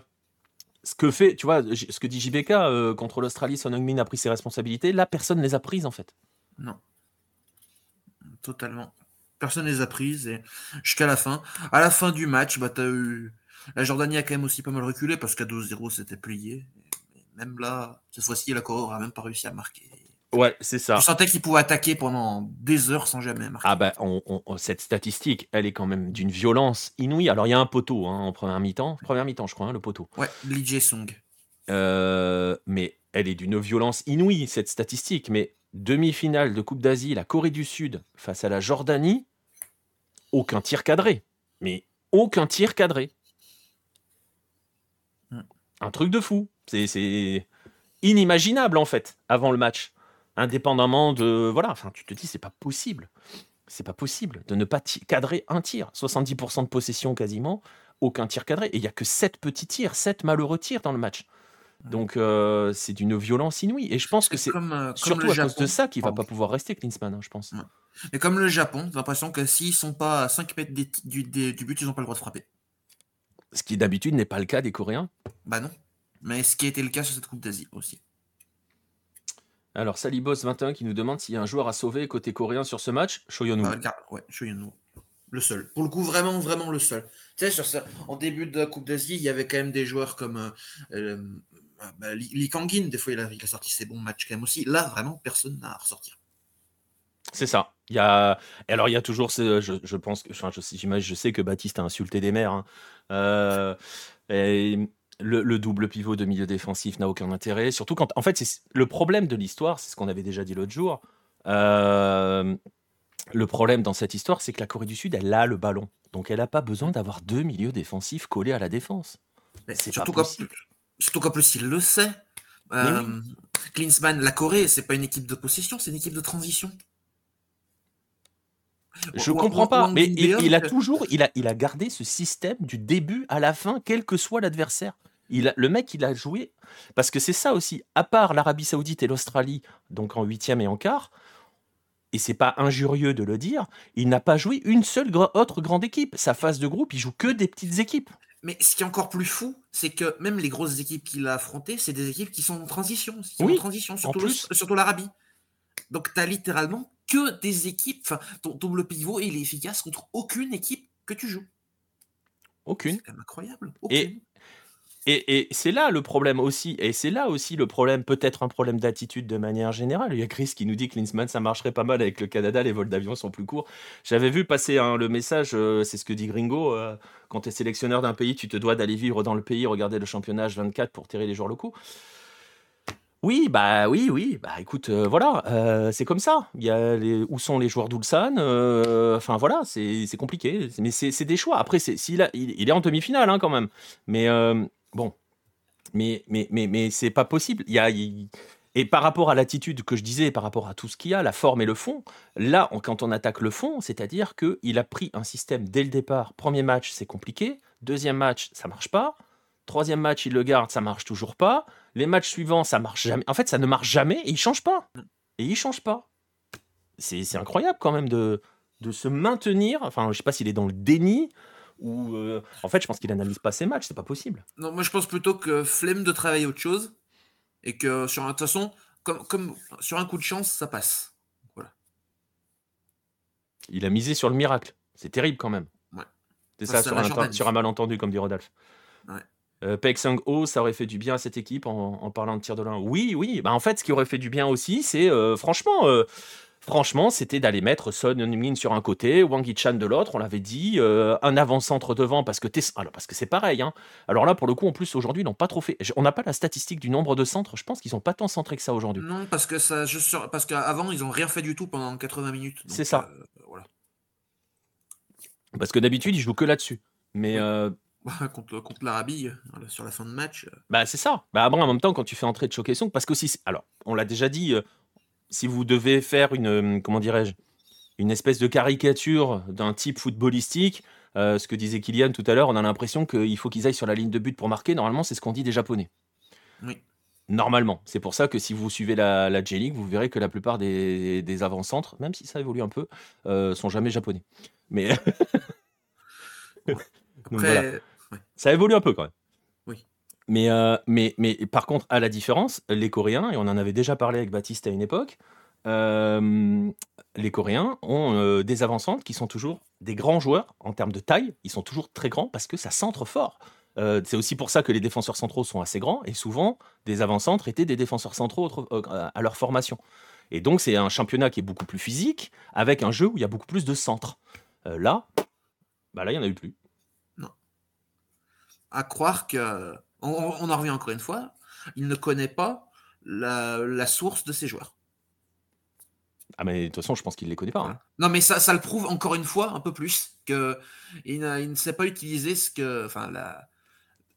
ce que fait, tu vois, ce que dit JBK euh, contre l'Australie, Son Heung-min a pris ses responsabilités. Là, personne ne les a prises en fait. Non. Totalement. Personne ne les a prises et jusqu'à la fin. À la fin du match, bah, as eu. La Jordanie a quand même aussi pas mal reculé parce qu'à 2-0, c'était plié. même là, cette fois-ci, la Corée n'a même pas réussi à marquer. Ouais, c'est ça. Je sentais qu'il pouvait attaquer pendant des heures sans jamais marquer. Ah bah, cette statistique, elle est quand même d'une violence inouïe. Alors, il y a un poteau hein, en première mi-temps. Première mi-temps, je crois, hein, le poteau. Ouais, Lee Song. Euh, mais elle est d'une violence inouïe, cette statistique. Mais demi-finale de Coupe d'Asie, la Corée du Sud face à la Jordanie, aucun tir cadré. Mais aucun tir cadré. Hmm. Un truc de fou. C'est inimaginable, en fait, avant le match indépendamment de voilà enfin tu te dis c'est pas possible. C'est pas possible de ne pas cadrer un tir. 70% de possession quasiment aucun tir cadré. Et il y a que 7 petits tirs 7 malheureux tirs dans le match. Donc euh, c'est d'une violence inouïe. Et je pense que c'est euh, surtout à cause de ça qu'il va pas pouvoir rester Klinsmann hein, je pense. Mais comme le Japon j'ai l'impression que s'ils sont pas à 5 mètres du, du, but ils ont pas le droit de frapper. Ce qui d'habitude n'est pas le cas des Coréens. Bah non. Mais ce qui a été le cas sur cette Coupe d'Asie aussi alors, Salibos21 qui nous demande s'il y a un joueur à sauver côté coréen sur ce match. Shoyonu. Ah, ouais, Le seul. Pour le coup, vraiment, vraiment le seul. Tu sais, sur ça, en début de la Coupe d'Asie, il y avait quand même des joueurs comme euh, euh bah, Lee Kangin. Des fois, il a, sorti ses bons matchs quand même aussi. Là, vraiment, personne n'a à ressortir. C'est ça. Il y a, alors il y a toujours, ce, je, pense que, enfin, je, je sais que Baptiste a insulté des mères. Hein. Euh, et le, double pivot de milieu défensif n'a aucun intérêt. Surtout quand, en fait, c'est le problème de l'histoire, c'est ce qu'on avait déjà dit l'autre jour. Euh, le problème dans cette histoire, c'est que la Corée du Sud, elle a le ballon, donc elle n'a pas besoin d'avoir deux milieux défensifs collés à la défense. C'est surtout qu'en surtout qu'en plus il le sait. Euh, Klinsmann, la Corée, c'est pas une équipe de possession, c'est une équipe de transition. Je comprends pas, mais il, a toujours, il a, il a gardé ce système du début à la fin, quel que soit l'adversaire. Il le mec, il a joué parce que c'est ça aussi. À part l'Arabie Saoudite et l'Australie, donc en huitième et en quart, et c'est pas injurieux de le dire, il n'a pas joué une seule autre grande équipe. Sa phase de groupe, il joue que des petites équipes. Mais ce qui est encore plus fou, c'est que même les grosses équipes qu'il a affrontées, c'est des équipes qui sont en transition. oui, en transition, surtout, surtout l'Arabie. Donc tu as littéralement que des équipes. Enfin, ton double pivot, il est efficace contre aucune équipe que tu joues. Aucune. C'est incroyable. Et, et, c'est là le problème aussi. Et c'est là aussi le problème, peut-être un problème d'attitude de manière générale. Il y a Chris qui nous dit que Klinsmann, ça marcherait pas mal avec le Canada, les vols d'avion sont plus courts. J'avais vu passer hein, le message, euh, c'est ce que dit Gringo, euh, quand tu es sélectionneur d'un pays, tu te dois d'aller vivre dans le pays, regarder le championnat 24 pour tirer les joueurs locaux. Oui, bah oui, oui. Bah écoute, euh, voilà, euh, c'est comme ça. Il y a les, où sont les joueurs d'Ulsan euh, Enfin voilà, c'est compliqué. Mais c'est des choix. Après, c'est il, il est en demi-finale hein, quand même. Mais bon, mais mais mais mais c'est pas possible. Il y a et par rapport à l'attitude que je disais, par rapport à tout ce qu'il y a, la forme et le fond, là, quand on attaque le fond, c'est-à-dire qu'il a pris un système dès le départ. Premier match, c'est compliqué. Deuxième match, ça marche pas. Troisième match, il le garde, ça marche toujours pas. Les matchs suivants, ça marche jamais. En fait, ça ne marche jamais et il change pas. Et il change pas. C'est incroyable quand même de, de se maintenir. Enfin, je sais pas s'il est dans le déni ou. Euh, en fait, je pense qu'il analyse pas ses matchs, c'est pas possible. Non, moi je pense plutôt que flemme de travailler autre chose et que sur de toute façon, comme, comme sur un coup de chance, ça passe. Voilà. Il a misé sur le miracle. C'est terrible quand même. Ouais. C'est ça, sur un, sur un, malentendu, comme dit Rodolphe. Ouais. Euh, Pek Sang-ho, ça aurait fait du bien à cette équipe en, parlant de tir de l'un. Oui, oui. Bah, en fait, ce qui aurait fait du bien aussi, c'est euh, franchement, euh, franchement, c'était d'aller mettre Son Heung-min sur un côté, Wang Yi-chan de l'autre. On l'avait dit, un avant-centre devant parce que alors parce que c'est pareil. Hein. Alors là, pour le coup, en plus aujourd'hui, ils n'ont pas trop fait. On n'a pas la statistique du nombre de centres. Je pense qu'ils n'ont pas tant centré que ça aujourd'hui. Non, parce que ça, je parce qu'avant, ils n'ont rien fait du tout pendant 80 minutes. C'est ça. voilà. Parce que d'habitude, ils jouent que là-dessus. Mais contre, contre l'Arabie, euh, sur la fin de match. Euh. Bah, c'est ça. Bah, en même temps, quand tu fais entrer de Choquesson, parce que si. Alors, on l'a déjà dit, euh, si vous devez faire une. Comment dirais-je Une espèce de caricature d'un type footballistique, euh, ce que disait Kylian tout à l'heure, on a l'impression qu'il faut qu'ils aillent sur la ligne de but pour marquer. Normalement, c'est ce qu'on dit des Japonais. Oui. Normalement. C'est pour ça que si vous suivez la, la J-League, vous verrez que la plupart des, des avant-centres, même si ça évolue un peu, euh, sont jamais japonais. Mais Donc Après, voilà. Ouais. ça évolue un peu quand même. Oui. Mais, euh, mais, mais par contre, à la différence, les Coréens, et on en avait déjà parlé avec Baptiste à une époque, euh, les Coréens ont euh, des avant-centres qui sont toujours des grands joueurs en termes de taille. Ils sont toujours très grands parce que ça centre fort. Euh, c'est aussi pour ça que les défenseurs centraux sont assez grands et souvent des avant-centres étaient des défenseurs centraux autre- euh, à leur formation. Et donc c'est un championnat qui est beaucoup plus physique avec un jeu où il y a beaucoup plus de centres. Euh, là, bah là il y en a eu plus. À croire que. On, on en revient encore une fois. Il ne connaît pas la, la source de ses joueurs. Ah mais de toute façon je pense qu'il les connaît pas. hein. Non, mais ça, ça le prouve encore une fois un peu plus que il, ne sait pas utiliser ce que, enfin, la,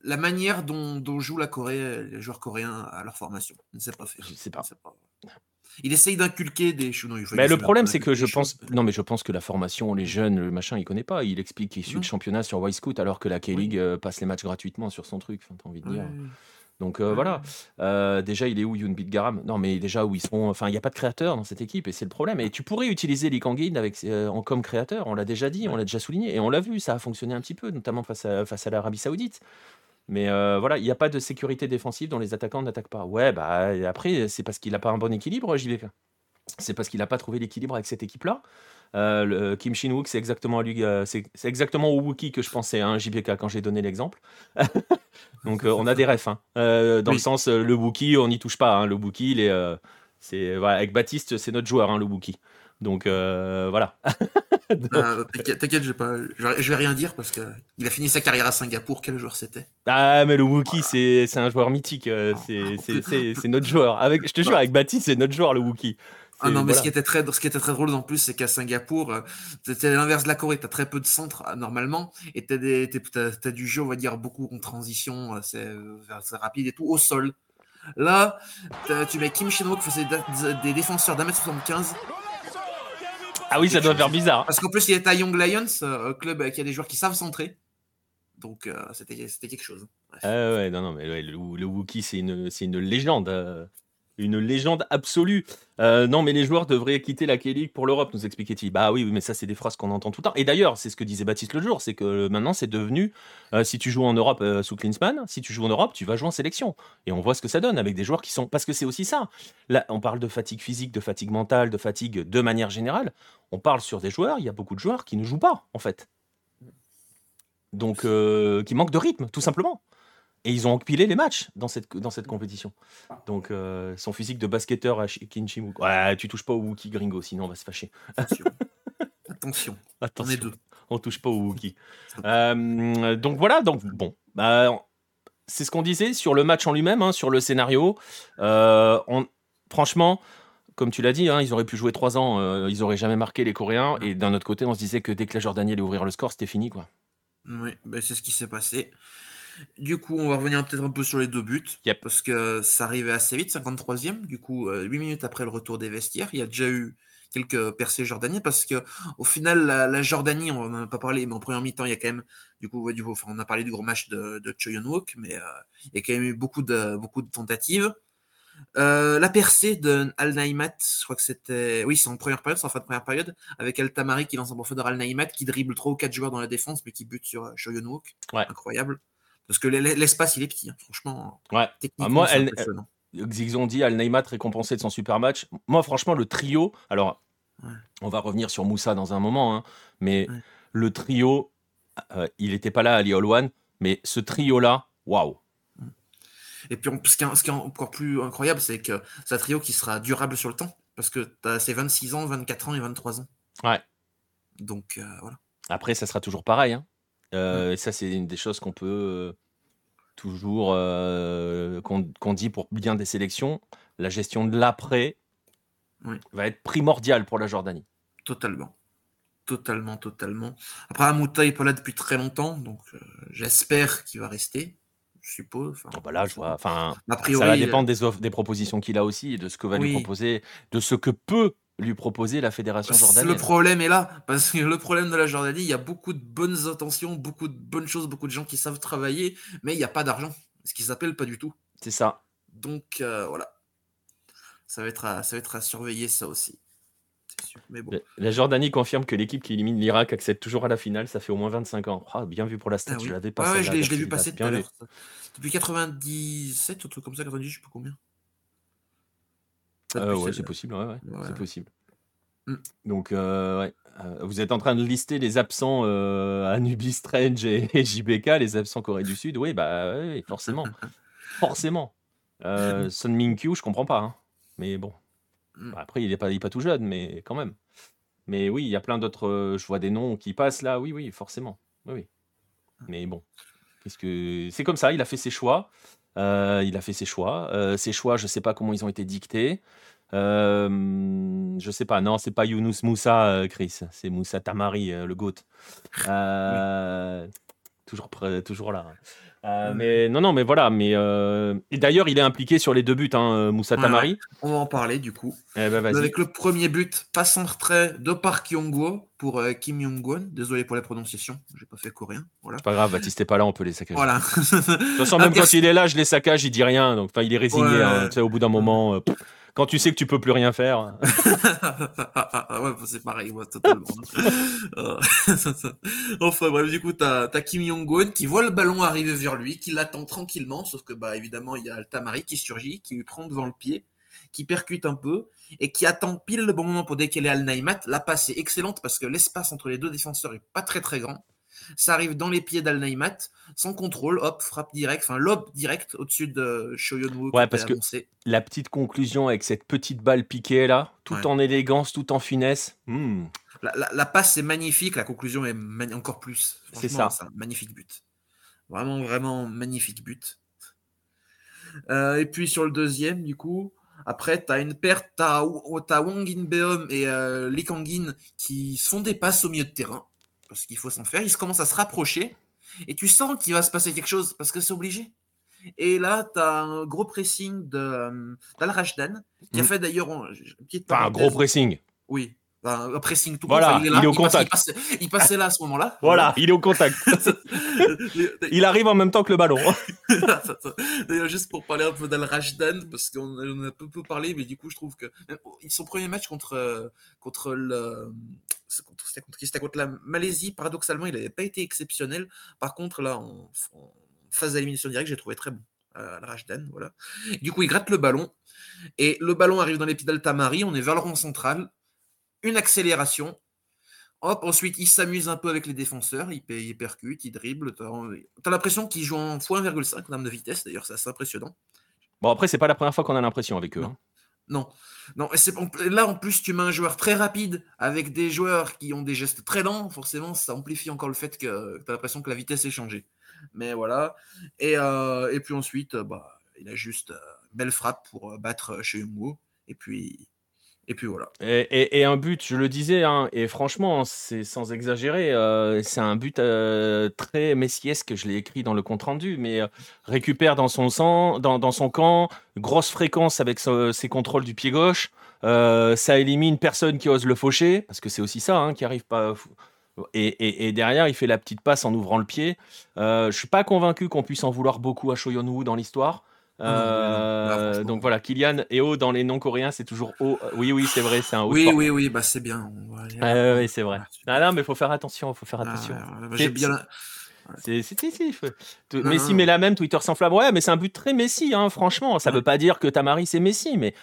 la manière dont, dont joue la Corée, les joueurs coréens à leur formation. Il ne sait pas faire. Je sais pas. Il, sait pas. Il essaye d'inculquer des choses. Mais le problème, c'est que je pense, non, mais je pense que la formation, les jeunes, le machin, il connaît pas. Il explique qu'il suit le championnat sur Y-Scout alors que la K-League euh, passe les matchs gratuitement sur son truc. Enfin, t'as envie de dire. Donc euh, Ouais. voilà. Euh, déjà, il est où Bit Garam? Non, mais déjà où ils seront. Enfin, il n'y a pas de créateur dans cette équipe et c'est le problème. Et tu pourrais utiliser Lee Kang-in avec euh, en comme créateur. On l'a déjà dit, on l'a déjà souligné et on l'a vu. Ça a fonctionné un petit peu, notamment face à face à l'Arabie Saoudite. Mais euh, voilà, il n'y a pas de sécurité défensive dont les attaquants n'attaquent pas. Ouais, bah après, c'est parce qu'il n'a pas un bon équilibre, JVK. C'est parce qu'il n'a pas trouvé l'équilibre avec cette équipe-là. Euh, le- Kim Shin-wook, c'est exactement à lui, euh, c'est c'est exactement au Wookie que je pensais, hein, JBK, quand j'ai donné l'exemple. Donc euh, on a des refs, hein. Euh, dans Oui. le sens euh, le Wookie, on n'y touche pas. hein. Le Wookie, il est, euh, c'est voilà, avec Baptiste, c'est notre joueur, hein, le Wookie. Donc euh, voilà. Donc, Ah, T'inquiète, t'inquiète, je vais pas, je vais, rien dire parce que il a fini sa carrière à Singapour. Quel joueur c'était? Ah mais le Wookie, c'est c'est un joueur mythique. euh, c'est- c'est c'est- c'est notre joueur. Avec, je te jure, avec Baptiste, c'est notre joueur, le Wookie. Ah non, mais voilà. ce qui était très, ce qui était très drôle en plus, c'est qu'à Singapour, euh, c'était l'inverse de la Corée. T'as très peu de centres euh, normalement, et t'as des, t'es- t'as, t'as du jeu, on va dire beaucoup en transition, euh, c'est, euh, c'est rapide et tout au sol. Là, tu mets Kim Shin-wook qui faisait des défenseurs d'un mètre 75 Ah oui, ça doit faire bizarre. parce qu'en plus il était à Young Lions, euh, club euh, qui a des joueurs qui savent centrer. Donc euh, c'était, c'était quelque chose. Bref. Ah ouais, non, non, mais ouais, le, le Wookie, c'est une, c'est une légende. Une légende absolue. Euh, non, mais les joueurs devraient quitter la K-League pour l'Europe, nous expliquait-il. Bah oui, mais ça, c'est des phrases qu'on entend tout le temps. Et d'ailleurs, c'est ce que disait Baptiste le jour, c'est que maintenant, c'est devenu, euh, si tu joues en Europe euh, sous Klinsmann, si tu joues en Europe, tu vas jouer en sélection. Et on voit ce que ça donne avec des joueurs qui sont... Parce que c'est aussi ça. Là, on parle de fatigue physique, de fatigue mentale, de fatigue de manière générale. On parle sur des joueurs, il y a beaucoup de joueurs qui ne jouent pas, en fait. Donc, qui manquent de rythme, tout simplement. Et ils ont empilé les matchs dans cette, dans cette compétition. Donc, euh, son physique de basketteur à Kinshimuk. Ouais, tu touches pas au Wookie Gringo, sinon on va se fâcher. Attention. Attention. On est deux. on touche pas au Wookie. Euh, donc voilà, donc bon. Bah, c'est ce qu'on disait sur le match en lui-même, hein, sur le scénario. Euh, on- franchement, comme tu l'as dit, hein, ils auraient pu jouer 3 ans, euh, ils auraient jamais marqué les Coréens. Et d'un autre côté, on se disait que dès que la Jordanie allait ouvrir le score, c'était fini. quoi. Oui, ben c'est ce qui s'est passé. Du coup, on va revenir peut-être un peu sur les deux buts. Yep. Parce que ça arrivait assez vite, 53e. Du coup, euh, 8 minutes après le retour des vestiaires, il y a déjà eu quelques percées jordaniennes. Parce que au final, la, la Jordanie, on n'en a pas parlé, mais en première mi-temps, il y a quand même, du coup, ouais, du coup enfin, on a parlé du gros match de, de Yun-wook, mais euh, il y a quand même eu beaucoup de, beaucoup de tentatives. Euh, la percée de Al Naïmat, je crois que c'était. Oui, c'est en première période, c'est en fin de première période, avec El Tamari qui lance un profondeur Al Naïmat, qui dribble 3 ou 4 joueurs dans la défense, mais qui bute sur euh. Ouais. Incroyable. Parce que l'e- l'espace, il est petit, hein, franchement. Ouais. Techniquement, Ah, moi, elle- ont dit Al Neymat récompensé de son super match. Moi, franchement, le trio. Alors, Ouais. on va revenir sur Moussa dans un moment, hein, mais Ouais. le trio, euh, il n'était pas là, Ali Olwan, mais ce trio-là, waouh. Et puis, on- ce qui, est, ce qui est encore plus incroyable, c'est que c'est un trio qui sera durable sur le temps. Parce que t'as- c'est 26 ans, 24 ans et 23 ans. Ouais. Donc, euh, voilà. Après, ça sera toujours pareil. hein. Euh, et ça, c'est une des choses qu'on peut euh, toujours euh, qu'on qu'on dit pour bien des sélections. La gestion de l'après Oui. va être primordiale pour la Jordanie. Totalement. Totalement, totalement. Après, Amouta n'est pas là depuis très longtemps. Donc, euh, j'espère qu'il va rester. Je suppose. Enfin, Bon, bah là, je vois. Enfin, A priori, ça va dépendre des offres, des propositions qu'il a aussi et de ce que va lui Oui. proposer, de ce que peut lui proposer la fédération Le jordanienne. problème est là, parce que le problème de la Jordanie, il y a beaucoup de bonnes intentions, beaucoup de bonnes choses, beaucoup de gens qui savent travailler, mais il n'y a pas d'argent, ce qu'ils appellent pas du tout. C'est ça. Donc euh, voilà, ça va, être à, ça va être à surveiller ça aussi. C'est sûr. Mais bon. La- Jordanie confirme que l'équipe qui élimine l'Irak accède toujours à la finale. Ça fait au moins 25 ans. Ah, bien vu pour la stat. Ah oui. Je l'avais pas. Ouais, ouais, je l'ai vu passer tout à l'heure. Depuis 97, un truc comme ça, 90, je sais plus combien. Euh, plus, ouais, c'est possible. Ouais, ouais, c'est possible. Mm. Donc, euh, ouais. Euh, vous êtes en train de lister les absents euh, Anubis Strange et, et JBK, les absents Corée du Sud. Oui, bah, forcément. forcément. Sun Min-kyu, je comprends pas. hein. Mais bon. Mm. Bah, Après, il est, pas, il est pas tout jeune, mais quand même. Mais oui, il y a plein d'autres. je vois des noms qui passent là. Oui, oui, forcément. Oui, oui. Mais bon. Qu'est-ce que c'est comme ça Il a fait ses choix. Euh, il a fait ses choix. Euh, ses choix, je sais pas comment ils ont été dictés. Euh, je sais pas. Non, c'est pas Younous Moussa, euh, Chris. C'est Moussa Tamari, le GOAT. Toujours, toujours là. Euh, mais non, non, mais voilà. Mais euh, et d'ailleurs, il est impliqué sur les deux buts, hein, Moussa Ouais, Tamari. On va en parler du coup. Eh ben. Avec le premier but, passe en retrait de Park Yong-go pour euh, Kim Yong-won. Désolé pour la prononciation, j'ai pas fait coréen. Voilà. C'est pas grave, Baptiste est pas là, on peut les saccager. Voilà. De toute façon, même quand il est là, je les saccage, il dit rien. Donc, il est résigné. Ouais. hein, au bout d'un moment, euh, quand tu sais que tu peux plus rien faire. Ah ouais, c'est pareil, moi, totalement. Euh, enfin, bref, du coup, t'as as Kim Jong-un qui voit le ballon arriver vers lui, qui l'attend tranquillement, sauf que, bah, évidemment, il y a le Tamari qui surgit, qui lui prend devant le pied, qui percute un peu, et qui attend pile le bon moment pour décaler Al Naimat. La passe est excellente parce que l'espace entre les deux défenseurs est pas très très grand. Ça arrive dans les pieds d'Al Naimat, sans contrôle, hop, frappe direct, enfin, lob direct au-dessus de Shoyonwoo qui Ouais, parce que-. La petite conclusion avec cette petite balle piquée là, tout Ouais. en élégance, tout en finesse. Hmm. La, la- la passe est magnifique, la conclusion est encore plus. C'est ça. un magnifique but. Vraiment, vraiment magnifique but. Euh, et puis sur le deuxième, du coup, après, tu as une perte, tu as, Wang In-beom et euh, Lee Kang-in qui se font des passes au milieu de terrain, parce qu'il faut s'en faire. Ils se commencent à se rapprocher, et tu sens qu'il va se passer quelque chose, parce que c'est obligé. Et là, tu as un gros pressing de, euh, d'Al-Rashdan, qui a Mm. fait d'ailleurs un- une petite Enfin, un gros pressing. Oui, Enfin, un pressing tout Voilà, il est là, il est au contact. il, passait, il passait là à ce moment-là. Voilà, il est au contact. il arrive en même temps que le ballon. D'ailleurs, juste pour parler un peu d'Al-Rashdan, parce qu'on en a peu, peu parlé, mais du coup, je trouve que son premier match contre, euh, contre le. Contre, la Malaisie, paradoxalement, il n'avait pas été exceptionnel. Par contre, là, en, en phase d'élimination directe, j'ai trouvé très bon. Euh, Al-Rashdan, voilà. Du coup, il gratte le ballon, et le ballon arrive dans les pieds d'Altamari, on est vers le rond central, une accélération. Hop, ensuite, il s'amuse un peu avec les défenseurs, il, il percute, il dribble. T'as as, l'impression qu'il joue en x1,5 en termes de vitesse, d'ailleurs, c'est assez impressionnant. Bon, après, c'est pas la première fois qu'on a l'impression avec eux. Non. hein. Non, non. Et là, en plus, tu mets un joueur très rapide avec des joueurs qui ont des gestes très lents. Forcément, ça amplifie encore le fait que tu as l'impression que la vitesse est changée. Mais voilà. Et, euh, et puis ensuite, bah, il a juste euh, belle frappe pour euh, battre chez Yungo. Et puis, et puis voilà. Et, un but, je le disais, hein, et franchement, c'est sans exagérer, euh, c'est un but euh, très messiesque, je l'ai écrit dans le compte-rendu, mais euh, récupère dans son, camp, grosse fréquence avec ses contrôles du pied gauche, euh, ça élimine personne qui ose le faucher, parce que c'est aussi ça hein, qui arrive pas... Et, derrière, il fait la petite passe en ouvrant le pied. Je suis pas convaincu qu'on puisse en vouloir beaucoup à Shoyonwoo dans l'histoire. Euh, donc voilà, Kylian et O dans les noms coréens, c'est toujours O. Oui, oui, c'est vrai, c'est un O. Oui, oui, oui, bah c'est bien. Euh, oui, c'est vrai. Ah, non, mais il faut faire attention, faut faire attention. Ah, bah, J'ai bien. C'est si, si. Messi met la même, Twitter s'enflamme. Ouais, mais c'est un but très Messi, hein, franchement. Ça ne veut pas dire que Tamari c'est Messi, mais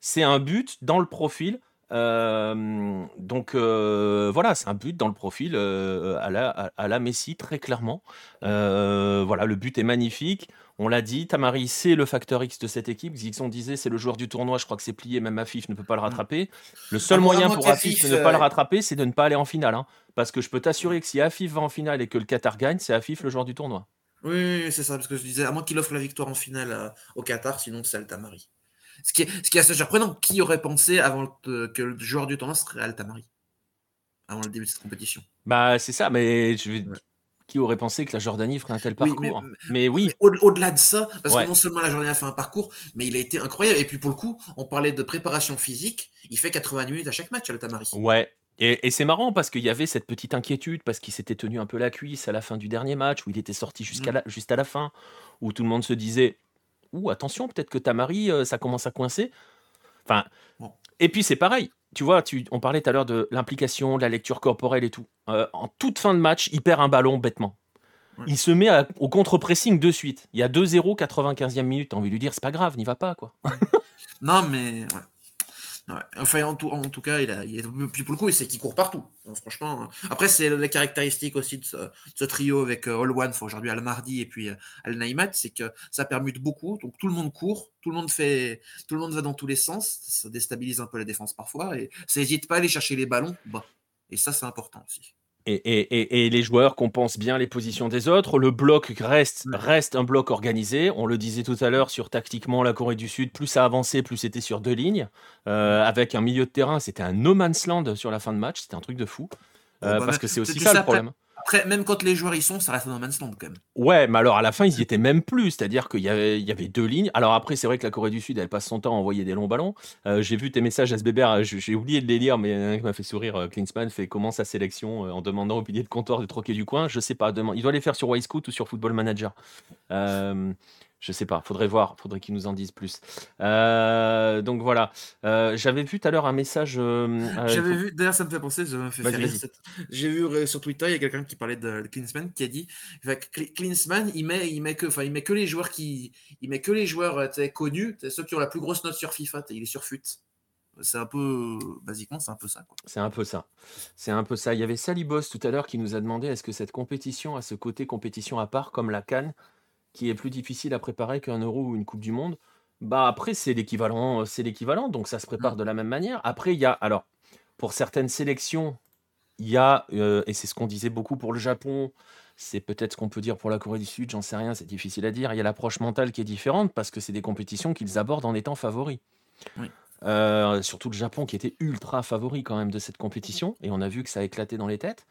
c'est un but dans le profil. Euh, donc euh, voilà, c'est un but dans le profil euh, à, la, à, à, la Messi, très clairement. Euh, voilà, le but est magnifique. On l'a dit, Tamari, c'est le facteur X de cette équipe. Zixon disait, c'est le joueur du tournoi. Je crois que c'est plié, même Afif ne peut pas le rattraper. Le seul Ah, moyen pour Afif de ne pas le rattraper, c'est de ne pas aller en finale. Hein, parce que je peux t'assurer que si Afif va en finale et que le Qatar gagne, c'est Afif le joueur du tournoi. Oui, c'est ça, parce que je disais, à moins qu'il offre la victoire en finale euh, au Qatar, sinon c'est Altamari. Ce qui, est, ce qui est assez surprenant, qui aurait pensé avant le, que le joueur du tournoi serait Altamari Avant le début de cette compétition. Bah, c'est ça, mais je vais. Ouais. Qui aurait pensé que la Jordanie ferait un tel parcours mais, oui. Au-delà de ça, parce que non seulement la Jordanie a fait un parcours, mais il a été incroyable. Et puis pour le coup, on parlait de préparation physique. Il fait 80 minutes à chaque match, le Tamari. Ouais. Et, c'est marrant parce qu'il y avait cette petite inquiétude parce qu'il s'était tenu un peu la cuisse à la fin du dernier match où il était sorti jusqu'à mm. juste à la fin, où tout le monde se disait Ouh, attention, peut-être que Tamari, euh, ça commence à coincer. Enfin, et puis c'est pareil. Tu vois, tu, on parlait tout à l'heure de l'implication, de la lecture corporelle et tout. Euh, en toute fin de match, il perd un ballon bêtement. Il se met au contre-pressing de suite. Il y a 2-0, 95e minute. T'as envie de lui dire, c'est pas grave, n'y va pas, quoi. non, mais Enfin, en tout, cas, il pour le coup, c'est qu'il court partout. hein. après, c'est la caractéristique aussi de ce, trio avec euh, All One, aujourd'hui Al Mardi et puis euh, Al Naimat, c'est que ça permute beaucoup. Donc tout le monde court, tout le monde fait, tout le monde va dans tous les sens. Ça déstabilise un peu la défense parfois et ça n'hésite pas à aller chercher les ballons. Et ça, c'est important aussi. Et, les joueurs compensent bien les positions des autres. Le bloc reste, reste un bloc organisé. On le disait tout à l'heure sur tactiquement la Corée du Sud, plus ça avançait, plus c'était sur deux lignes. Euh, avec un milieu de terrain, c'était un no man's land sur la fin de match. C'était un truc de fou. Euh, bah, parce que c'est aussi ça le problème. Après, même quand les joueurs y sont, ça reste un man's land quand même. Ouais, mais alors à la fin, ils y étaient même plus. C'est-à-dire qu'il y avait, il y deux lignes. Alors après, c'est vrai que la Corée du Sud, elle passe son temps à envoyer des longs ballons. Euh, j'ai vu tes messages à SBBR, j'ai oublié de les lire, mais un qui m'a fait sourire. Euh, Klinsmann fait comment sa sélection euh, en demandant au pilier de comptoir de troquer du coin. Je sais pas. Il doit les faire sur Wisecout ou sur Football Manager. Je sais pas, faudrait voir, faudrait qu'ils nous en disent plus. Euh, donc voilà, euh, j'avais vu tout à l'heure un message. Euh, j'avais vu, d'ailleurs ça me fait penser, ça me fait J'ai vu sur Twitter, il y a quelqu'un qui parlait de Klinsmann qui a dit, Klinsmann, il met, il met que, enfin, il met que les joueurs qui, il met que les joueurs connus, ceux qui ont la plus grosse note sur FIFA, il est sur FUT. C'est un peu, basiquement, c'est un peu ça. C'est un peu ça. C'est un peu ça. Il y avait Salibos tout à l'heure qui nous a demandé est-ce que cette compétition a ce côté compétition à part comme la Cannes? Qui est plus difficile à préparer qu'un Euro ou une Coupe du Monde, bah après c'est l'équivalent, c'est l'équivalent, donc ça se prépare mmh. de la même manière. Après il y a, alors pour certaines sélections, il y a, euh, et c'est ce qu'on disait beaucoup pour le Japon, c'est peut-être ce qu'on peut dire pour la Corée du Sud, j'en sais rien, c'est difficile à dire. Il y a l'approche mentale qui est différente parce que c'est des compétitions qu'ils abordent en étant favoris. Euh, surtout le Japon qui était ultra favori quand même de cette compétition, et on a vu que ça a éclaté dans les têtes.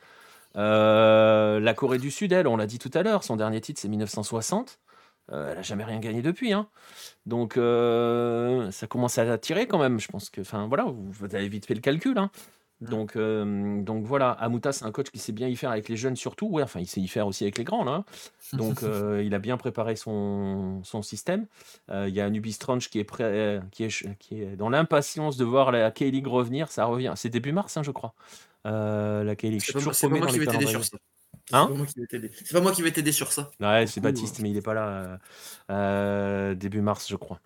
Euh, la Corée du Sud, elle, on l'a dit tout à l'heure, son dernier titre c'est 1960. Euh, elle n'a jamais rien gagné depuis. Hein. Donc euh, ça commence à tirer quand même. Je pense que, enfin voilà, vous, avez vite fait le calcul. Hein. Donc, donc voilà, Amuta, c'est un coach qui sait bien y faire avec les jeunes surtout. Ouais, enfin, il sait y faire aussi avec les grands là. Hein. Donc, il a bien préparé son, son système. Il y a un Ubistrange qui est prêt, qui est, qui est dans l'impatience de voir la K-League revenir. Ça revient. C'est début mars, hein, je crois. Euh, la K-League. C'est pas, moi qui vais t'aider sur ça. Hein c'est pas moi qui vais t'aider sur ça. Ouais, c'est Baptiste, mais il est pas là euh, euh, début mars, je crois.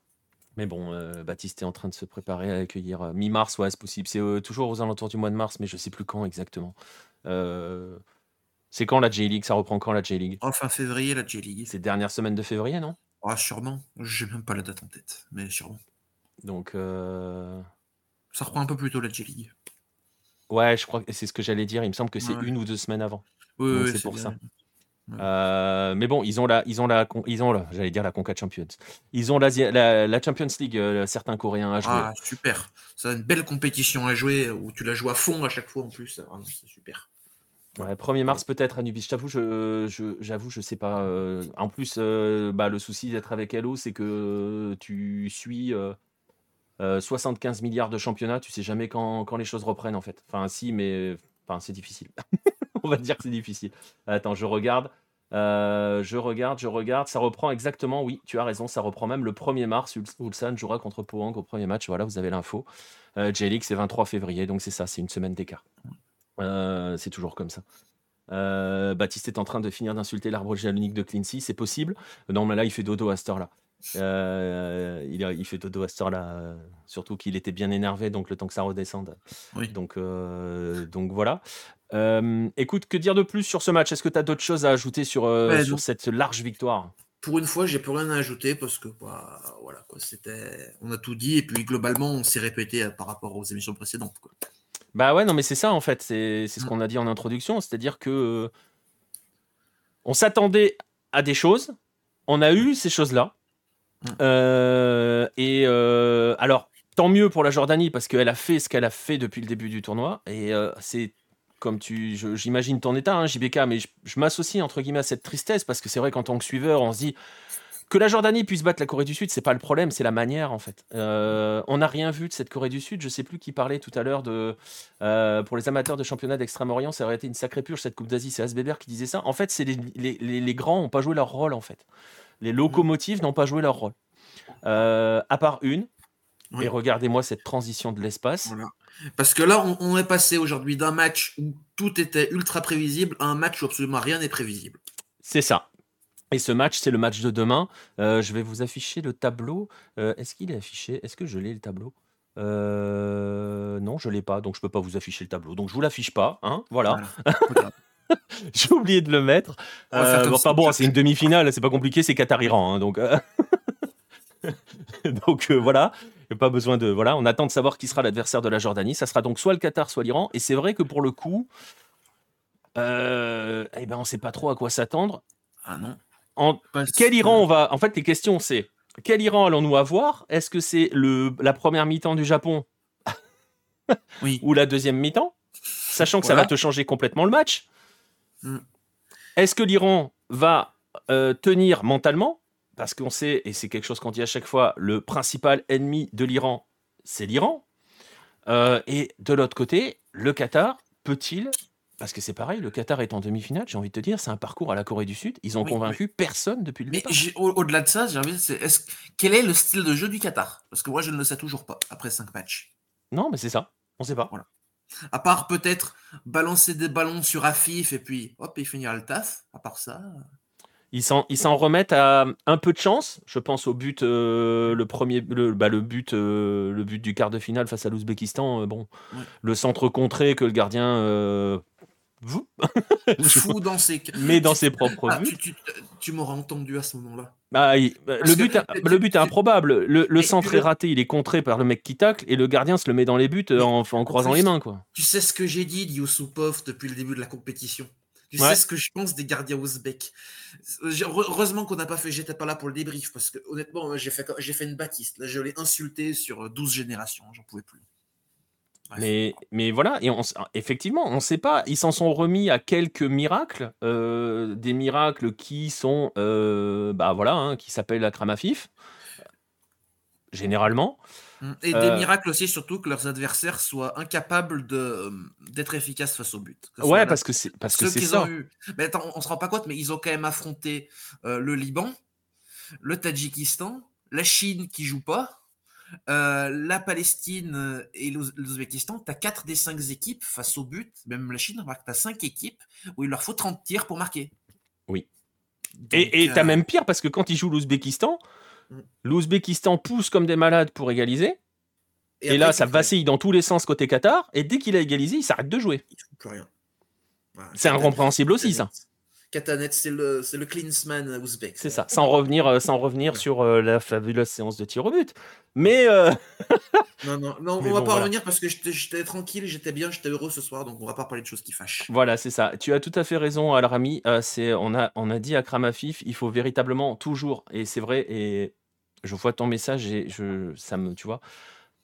Mais bon, Baptiste est en train de se préparer à accueillir mi-mars, ouais, c'est possible. C'est toujours aux alentours du mois de mars, mais je sais plus quand exactement. c'est quand la J-League? Ça reprend quand la J-League? En fin février, la J-League. C'est dernière semaine de février, non? Ah, sûrement. J'ai même pas la date en tête, mais sûrement. Donc. Ça reprend un peu plus tôt la J-League. Ouais, je crois que c'est ce que j'allais dire. Il me semble que c'est une ou deux semaines avant. Oui, c'est pour ça. Euh, mais bon, ils ont la, ils ont la, ils ont la, j'allais dire la Conca Champions. Ils ont la, la, Champions League, euh, certains Coréens à jouer. Ah, super. C'est une belle compétition à jouer où tu la joues à fond à chaque fois en plus. C'est super. Ouais, 1er mars peut-être à Nubis. J'avoue, je, je, j'avoue, je sais pas. Euh, en plus, bah, le souci d'être avec Hello, c'est que tu suis 75 euh, milliards de championnats, tu sais jamais quand, les choses reprennent en fait. Enfin, si, mais enfin, c'est difficile. On va dire que c'est difficile. Attends, je regarde. Euh, je regarde, je regarde. Ça reprend exactement, oui, tu as raison. Ça reprend même le 1er mars. Ulsan jouera contre Pohang au premier match. Voilà, vous avez l'info. Euh, j c'est 23 février, donc c'est ça, c'est une semaine d'écart. Euh, c'est toujours comme ça. Baptiste est en train de finir d'insulter l'arbre géologique de Cleansea, c'est possible. Non, mais là, il fait dodo à cette heure-là. Euh, il, il, fait dodo à cette heure-là, euh, surtout qu'il était bien énervé, donc le temps que ça redescende. Donc, euh, donc voilà. Écoute, que dire de plus sur ce match? Est-ce que tu as d'autres choses à ajouter sur, sur cette large victoire? Pour une fois, j'ai plus rien à ajouter parce que bah, voilà, quoi, c'était, on a tout dit et puis globalement, on s'est répété par rapport aux émissions précédentes. Quoi. Bah ouais, non, mais c'est ça en fait, c'est, c'est ce mm. qu'on a dit en introduction, c'est-à-dire que on s'attendait à des choses, on a eu ces choses-là. Euh, et euh, alors, tant mieux pour la Jordanie parce qu'elle a fait ce qu'elle a fait depuis le début du tournoi. Et euh, c'est comme tu, j'imagine ton état, hein, JBK, mais je, je m'associe entre guillemets à cette tristesse parce que c'est vrai qu'en tant que suiveur, on se dit que la Jordanie puisse battre la Corée du Sud, c'est pas le problème, c'est la manière en fait. Euh, on n'a rien vu de cette Corée du Sud. Je sais plus qui parlait tout à l'heure de euh, pour les amateurs de championnat d'Extrême-Orient, ça aurait été une sacrée purge cette Coupe d'Asie. C'est Asbeber qui disait ça. En fait, c'est les, les, les, grands n'ont pas joué leur rôle en fait. Les locomotives n'ont pas joué leur rôle. Euh, à part une. Et regardez-moi cette transition de l'espace. Parce que là, on, on est passé aujourd'hui d'un match où tout était ultra prévisible à un match où absolument rien n'est prévisible. C'est ça. Et ce match, c'est le match de demain. Euh, je vais vous afficher le tableau. Euh, est-ce qu'il est affiché? Est-ce que je l'ai le tableau? Euh, Non, je l'ai pas, donc je peux pas vous afficher le tableau. Donc je vous l'affiche pas, hein Voilà. J'ai oublié de le mettre. enfin bon, c'est une demi-finale, c'est pas compliqué, c'est Qatar-Iran, hein, donc donc voilà. Pas besoin de voilà. On attend de savoir qui sera l'adversaire de la Jordanie. Ça sera donc soit le Qatar, soit l'Iran. Et c'est vrai que pour le coup, eh ben on sait pas trop à quoi s'attendre. Ah non. En, quel Iran on va En fait, les questions, c'est quel Iran allons-nous avoir? Est-ce que c'est la première mi-temps du Japon? Oui. ou la deuxième mi-temps? Sachant que ça va te changer complètement le match. Mm. Est-ce que l'Iran va euh, tenir mentalement? Parce qu'on sait, et c'est quelque chose qu'on dit à chaque fois, le principal ennemi de l'Iran, c'est l'Iran. Euh, et de l'autre côté, le Qatar peut-il parce que c'est pareil, le Qatar est en demi-finale, j'ai envie de te dire, c'est un parcours à la Corée du Sud. Ils ont convaincu personne depuis le mais départ. Au-delà de ça, j'ai envie de est quel est le style de jeu du Qatar? Parce que moi, je ne le sais toujours pas après cinq matchs. Non, mais c'est ça. On ne sait pas. Voilà. À part peut-être balancer des ballons sur Afif et puis hop, et finir le taf. À part ça. Ils s'en, ils s'en remettent à un peu de chance. Je pense au but, euh, le premier, le, bah, le but, euh, le but du quart de finale face à l'Ouzbékistan. Euh, bon, le centre contré que le gardien vous Fou dans ses... Mais dans ses propres ah, buts. Tu, m'auras entendu à ce moment-là. Bah, bah le, but, le but est improbable. Le, centre est raté, il est contré par le mec qui tacle et le gardien se le met dans les buts en, en croisant les mains. Quoi. Tu sais ce que j'ai dit Youssoupov depuis le début de la compétition? Tu sais ce que je pense des gardiens ouzbeks? Heureusement qu'on n'a pas fait, j'étais pas là pour le débrief parce que honnêtement, j'ai fait, j'ai fait une bâtisse. Là, je l'ai insulté sur 12 générations, j'en pouvais plus. Mais, mais voilà, et effectivement, on ne sait pas. Ils s'en sont remis à quelques miracles, euh, des miracles qui sont, euh, bah voilà, hein, qui s'appellent Akramafif, généralement. Mmh, et des euh, miracles aussi, surtout que leurs adversaires soient incapables de, d'être efficaces face au but. Ouais, parce que c'est parce que c'est ça. Eu... Mais attends, on se rend pas compte, mais ils ont quand même affronté le Liban, le Tadjikistan, la Chine qui joue pas. Euh, la Palestine euh, et l'Ouzbékistan, tu as 4 des 5 équipes face au but, même la Chine, tu as 5 équipes où il leur faut 30 tirs pour marquer. Oui. et tu as euh, même pire parce que quand ils jouent l'Ouzbékistan, mm. l'Ouzbékistan pousse comme des malades pour égaliser. Et, là, ça vacille dans tous les sens côté Qatar. Et dès qu'il a égalisé, il s'arrête de jouer. Il ne plus rien. c'est incompréhensible aussi, ça. Katanet, c'est le, c'est le Klinsman ouzbek. C'est ça, sans revenir, euh, sans revenir sur euh, la fabuleuse séance de tir au but. Mais. Euh, non, non, non on va pas revenir parce que j'étais, tranquille, j'étais bien, j'étais heureux ce soir, donc on va pas parler de choses qui fâchent. Voilà, c'est ça. Tu as tout à fait raison, Al-Rami. c'est, on, a, on a dit à Kramafif, il faut véritablement toujours, et c'est vrai, et je vois ton message et je, ça me, tu vois,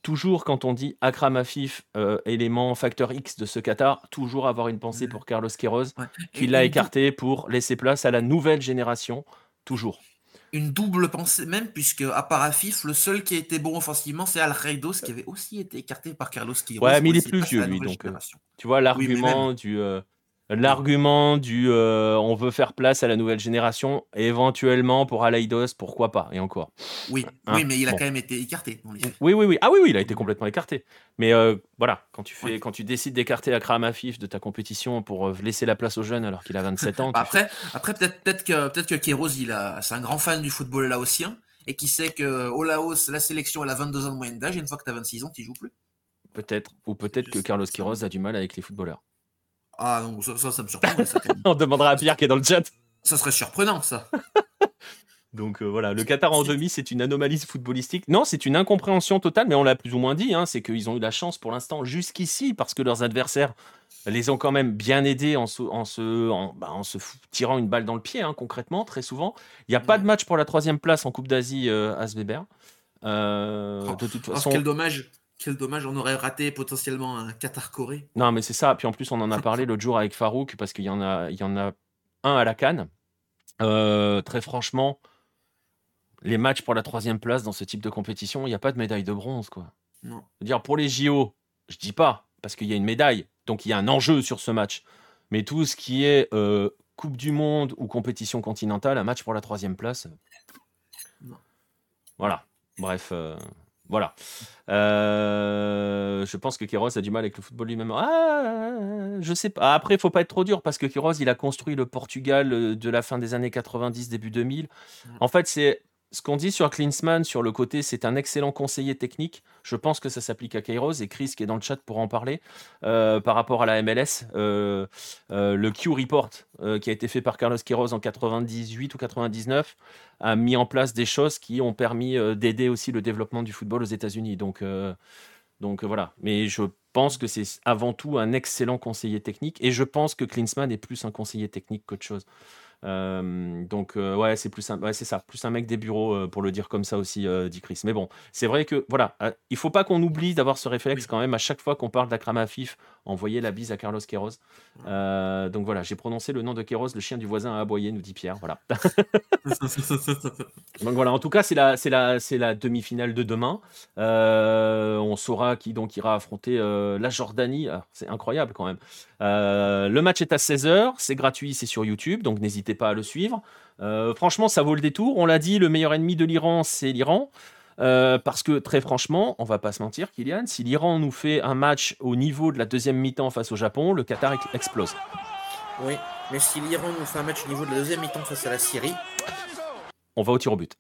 toujours quand on dit Akram Afif, euh, élément facteur X de ce Qatar, toujours avoir une pensée pour Carlos Queiroz, qui l'a écarté pour laisser place à la nouvelle génération, toujours. Une double pensée même, puisque à part Afif, le seul qui a été bon offensivement, c'est Al Reidos, qui avait aussi été écarté par Carlos Queiroz. Ouais, mais il est plus vieux, lui, donc euh, tu vois l'argument du... Euh, L'argument du euh, on veut faire place à la nouvelle génération, éventuellement pour Aleidos, pourquoi pas, et encore. Oui, hein, oui mais il a quand même été écarté. oui, oui, oui. Ah oui, oui, il a été complètement écarté. Mais euh, voilà, quand tu, fais, quand tu décides d'écarter Akram Afif de ta compétition pour euh, laisser la place aux jeunes alors qu'il a 27 ans. après, après peut-être peut que, peut que Kéros, c'est un grand fan du football laotien et qui sait qu'au Laos, la sélection, elle a 22 ans de moyenne d'âge et une fois que tu as 26 ans, tu joues plus. Peut-être. Ou peut-être que Carlos Quiroz a du mal avec les footballeurs. Ah non, ça, ça, me surprend. On demandera à Pierre qui est dans le chat. Ça serait surprenant, ça. Donc euh, voilà, le Qatar en demi, c'est une anomalie footballistique. Non, c'est une incompréhension totale, mais on l'a plus ou moins dit. Hein, c'est qu'ils ont eu la chance pour l'instant jusqu'ici, parce que leurs adversaires les ont quand même bien aidés en se, en se, en, bah, se tirant une balle dans le pied, hein, concrètement, très souvent. Il n'y a pas de match pour la troisième place en Coupe d'Asie euh, à Sveber. Euh, oh, de toute oh, façon. quel dommage Quel dommage, on aurait raté potentiellement un Qatar-Corée. Non, mais c'est ça. Puis en plus, on en a parlé l'autre jour avec Farouk parce qu'il y en a, il y en a un à la Cannes. Euh, très franchement, les matchs pour la troisième place dans ce type de compétition, il n'y a pas de médaille de bronze, quoi. Non. dire pour les JO, je dis pas parce qu'il y a une médaille, donc il y a un enjeu sur ce match. Mais tout ce qui est euh, Coupe du Monde ou compétition continentale, un match pour la troisième place. Non. Voilà. Bref, euh, voilà. Euh, je pense que Kéros a du mal avec le football lui-même. Ah, je sais pas. Après, il faut pas être trop dur parce que Kéros, il a construit le Portugal euh, de la fin des années 90, début 2000. En fait, c'est ce qu'on dit sur Klinsmann, sur le côté, c'est un excellent conseiller technique. Je pense que ça s'applique à Kairos et Chris qui est dans le chat pour en parler. Euh, par rapport à la MLS, euh, euh, le Q Report qui a été fait par Carlos Queiroz en 98 ou 99 a mis en place des choses qui ont permis d'aider aussi le développement du football aux États-Unis. Donc, voilà. Mais je pense que c'est avant tout un excellent conseiller technique et je pense que Klinsmann est plus un conseiller technique qu'autre chose. Euh, donc euh, ouais, c'est plus un, ouais, c'est ça, plus un mec des bureaux euh, pour le dire comme ça aussi, dit Chris. Mais bon, c'est vrai que voilà, il faut pas qu'on oublie d'avoir ce réflexe quand même à chaque fois qu'on parle d'Akram Afif, envoyer la bise à Carlos Queiroz. donc voilà, j'ai prononcé le nom de Queiroz, le chien du voisin a aboyé, nous dit Pierre. Voilà. donc voilà, en tout cas, c'est la, c'est la, c'est la demi-finale de demain. on saura qui donc ira affronter la Jordanie. Ah, c'est incroyable quand même. le match est à 16h, c'est gratuit, c'est sur YouTube, donc n'hésitez pas à le suivre. Euh, franchement, ça vaut le détour. On l'a dit, le meilleur ennemi de l'Iran, c'est l'Iran. Euh, parce que très franchement, on va pas se mentir, Kylian, si l'Iran nous fait un match au niveau de la deuxième mi-temps face au Japon, le Qatar explose. Oui, mais si l'Iran nous fait un match au niveau de la deuxième mi-temps face à la Syrie, on va au tir au but.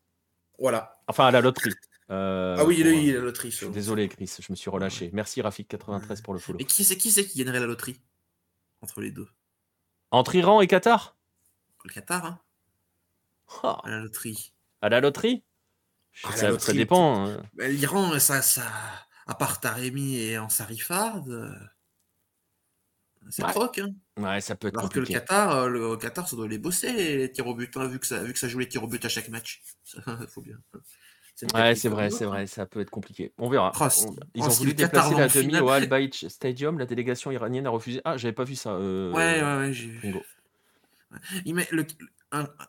Voilà. Enfin, à la loterie. Euh, ah oui, il a la loterie. Désolé, Chris, je me suis relâché. Merci, Rafik93 pour le follow. Et qui c'est qui, qui gagnerait la loterie entre les deux? Entre Iran et Qatar? Le Qatar, hein oh. À la loterie. À la loterie? Ah, ça, dépend. Hein. Bah, L'Iran, ça, ça, à part Taremi et Ansarifard, euh, c'est ouais. troc. Hein. Ouais, ça peut être Alors que le Qatar, euh, le, Qatar, ça doit les bosser, les tirs au but, hein, vu, que ça, vu que ça joue les tirs au but à chaque match. faut bien. Ouais, c'est vrai, c'est vrai, ça peut être compliqué. On verra. Oh, ils ont voulu déplacer la demi au Al Bayt Stadium. La délégation iranienne a refusé. Ah, j'avais pas vu ça. Euh... Ouais, ouais, ouais, j'ai vu. Il met le,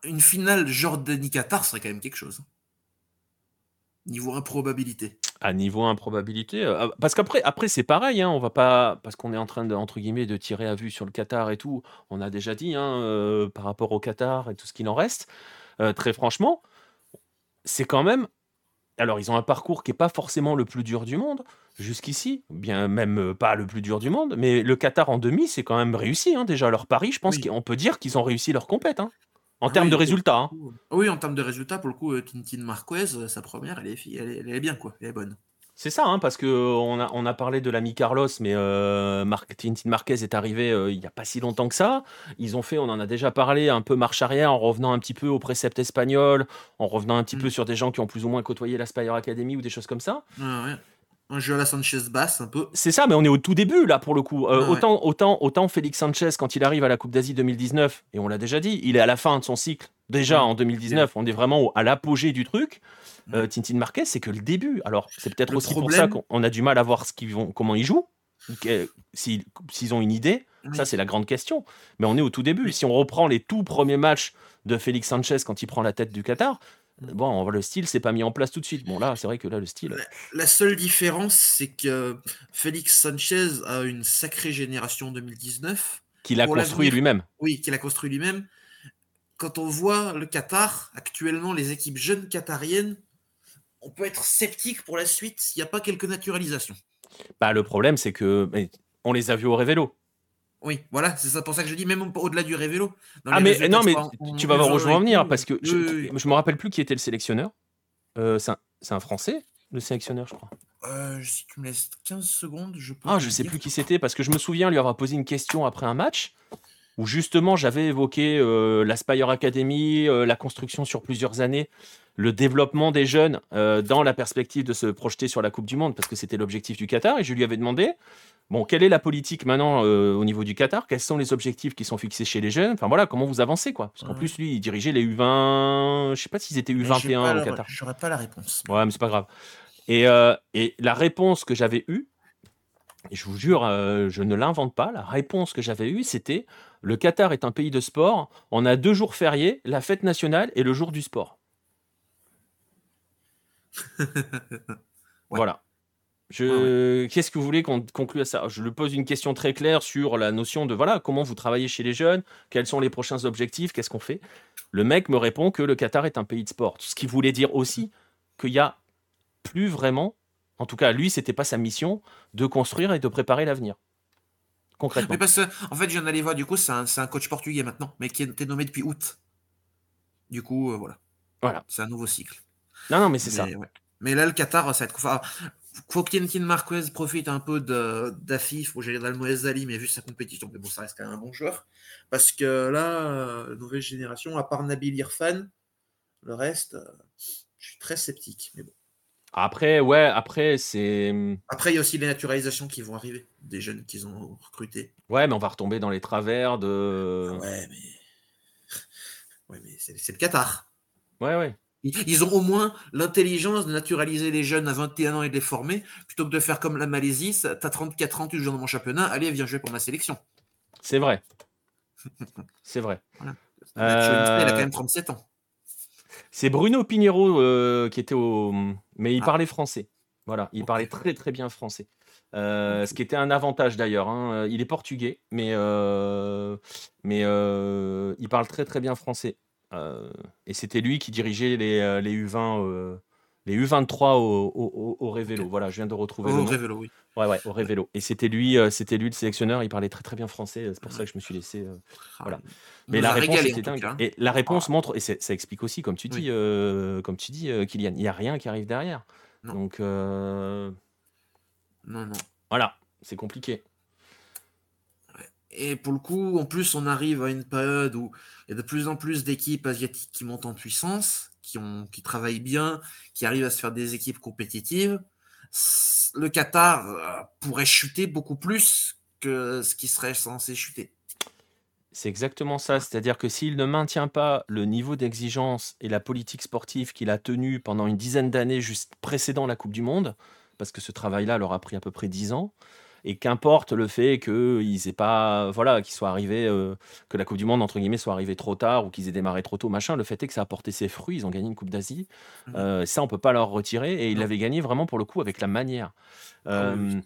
une finale Jordanie-Qatar serait quand même quelque chose. Niveau improbabilité. À niveau improbabilité, euh, parce qu'après, après c'est pareil, hein, on va pas, parce qu'on est en train de entre guillemets de tirer à vue sur le Qatar et tout. On a déjà dit hein, euh, par rapport au Qatar et tout ce qu'il en reste. Euh, très franchement, c'est quand même. Alors ils ont un parcours qui est pas forcément le plus dur du monde, jusqu'ici, bien même euh, pas le plus dur du monde, mais le Qatar en demi, c'est quand même réussi. Hein, déjà, leur pari, je pense qu'on peut dire qu'ils ont réussi leur compète. Hein, en termes de résultats. Hein. Oui, en termes de résultats, pour le coup, euh, Tintin Marquez, euh, sa première, elle est, elle est, bien, quoi. Elle est bonne. C'est ça, hein, parce qu'on a, on a parlé de l'ami Carlos, mais euh, Tintin Marquez est arrivé il n'y a pas si longtemps que ça. Ils ont fait, on en a déjà parlé, un peu marche arrière en revenant un petit peu au précepte espagnol, en revenant un petit peu mm. sur des gens qui ont plus ou moins côtoyé la Spire Academy ou des choses comme ça. Ah ouais. Un jeu à la Sanchez basse, un peu. C'est ça, mais on est au tout début, là, pour le coup. Euh, autant, autant, autant Félix Sanchez, quand il arrive à la Coupe d'Asie 2019, et on l'a déjà dit, il est à la fin de son cycle. Déjà, en 2019, on est vraiment à l'apogée du truc. Euh, Tintin Marquez, c'est que le début. Alors, c'est peut-être aussi pour ça qu'on a du mal à voir ce qu'ils vont, comment ils jouent, s'ils ont une idée. Ça, c'est la grande question. Mais on est au tout début. Si on reprend les tout premiers matchs de Félix Sanchez quand il prend la tête du Qatar, Bon, le style s'est pas mis en place tout de suite. Bon, là, c'est vrai que là, le style. La, seule différence, c'est que Félix Sanchez a une sacrée génération 2019. Qu'il a construit lui-même. Oui, qu'il a construit lui-même. Quand on voit le Qatar, actuellement, les équipes jeunes qatariennes, on peut être sceptique pour la suite s'il n'y a pas quelques naturalisations. Bah, le problème, c'est que on les a vus au Révélo. Oui, voilà, c'est pour ça que je dis, même au-delà du révélo. Ah, mais non, mais tu vas voir où je veux en venir, parce que je, ne me rappelle plus qui était le sélectionneur. Euh, c'est un, Français, le sélectionneur, je crois. Euh, si tu me laisses 15 secondes, je peux. Ah, je sais plus qui c'était, parce que je me souviens lui avoir posé une question après un match où justement j'avais évoqué euh, l'Aspire Academy, euh, la construction sur plusieurs années, le développement des jeunes dans la perspective de se projeter sur la Coupe du Monde, parce que c'était l'objectif du Qatar, et je lui avais demandé Bon, quelle est la politique maintenant euh, au niveau du Qatar? Quels sont les objectifs qui sont fixés chez les jeunes? Enfin voilà, comment vous avancez quoi Parce qu'en plus, lui, il dirigeait les U20. Je sais pas s'ils étaient U21 au Qatar. J'aurais pas la réponse. Ouais, mais c'est pas grave. Et, euh, et la réponse que j'avais eue, je vous jure, euh, je ne l'invente pas, la réponse que j'avais eue, c'était le Qatar est un pays de sport, on a deux jours fériés, la fête nationale et le jour du sport. Voilà. Je... Qu'est-ce que vous voulez qu'on conclue à ça? Je lui pose une question très claire sur la notion de voilà comment vous travaillez chez les jeunes, quels sont les prochains objectifs, qu'est-ce qu'on fait? Le mec me répond que le Qatar est un pays de sport, ce qui voulait dire aussi qu'il y a plus vraiment, en tout cas lui, c'était pas sa mission de construire et de préparer l'avenir. Concrètement. Mais parce que, en fait, je viens d'aller voir, du coup, c'est un, un, coach portugais maintenant, mais qui été nommé depuis août. Du coup, euh, voilà. Voilà. C'est un nouveau cycle. Non, non, mais c'est ça. Ouais. Mais là, le Qatar, ça va être. Faut qu'Yenkin Marquez profite un peu d'Afif, ou j'allais d'Almoez Ali, mais vu sa compétition, mais bon, ça reste quand même un bon joueur. Parce que là, euh, nouvelle génération, à part Nabil Irfan, le reste, euh, je suis très sceptique. Mais bon. Après, ouais, après, c'est. Après, il y a aussi les naturalisations qui vont arriver, des jeunes qu'ils ont recrutés. Ouais, mais on va retomber dans les travers de. Ah ouais, mais. Ouais, mais c'est le Qatar. Ouais, ouais. Ils ont au moins l'intelligence de naturaliser les jeunes à 21 ans et de les former, plutôt que de faire comme la Malaisie, t'as 34 ans, tu joues dans mon championnat, allez, viens jouer pour ma sélection. C'est vrai. C'est vrai. Voilà. Euh... Elle a quand même 37 ans. C'est Bruno Pinheiro euh, qui était au. Mais il ah. parlait français. Voilà, il parlait très très bien français. Euh, ce qui était un avantage d'ailleurs. Hein. Il est portugais, mais, euh, mais il parle très très bien français. Euh, et c'était lui qui dirigeait les, euh, les U20, euh, les U23 au, au, au Révélo. Voilà, je viens de retrouver au le Révélo, oui. Ouais, ouais, au Révélo. Et c'était lui, c'était lui le sélectionneur. Il parlait très très bien français. C'est pour ça que je me suis laissé. Ah, voilà. Mais la réponse régalé, était dingue. cas. Et la réponse Ah. montre, et ça explique aussi, comme tu dis, Oui. euh, comme tu dis, euh, Kylian, il n'y a rien qui arrive derrière. Non. Donc euh, Non, non. voilà, c'est compliqué. Et pour le coup, en plus, on arrive à une période où il y a de plus en plus d'équipes asiatiques qui montent en puissance, qui, ont, qui travaillent bien, qui arrivent à se faire des équipes compétitives. Le Qatar euh, pourrait chuter beaucoup plus que ce qui serait censé chuter. C'est exactement ça. C'est-à-dire que s'il ne maintient pas le niveau d'exigence et la politique sportive qu'il a tenu pendant une dizaine d'années juste précédant la Coupe du Monde, parce que ce travail-là leur a pris à peu près 10 ans, et qu'importe le fait qu'ils aient pas, voilà, qu'ils soient arrivés, euh, que la Coupe du Monde entre guillemets soit arrivée trop tard ou qu'ils aient démarré trop tôt, machin. Le fait est que ça a porté ses fruits. Ils ont gagné une Coupe d'Asie. Mhm. Euh, ça, on peut pas leur retirer. Et ils l'avaient gagné vraiment pour le coup avec la manière. Ah Euh,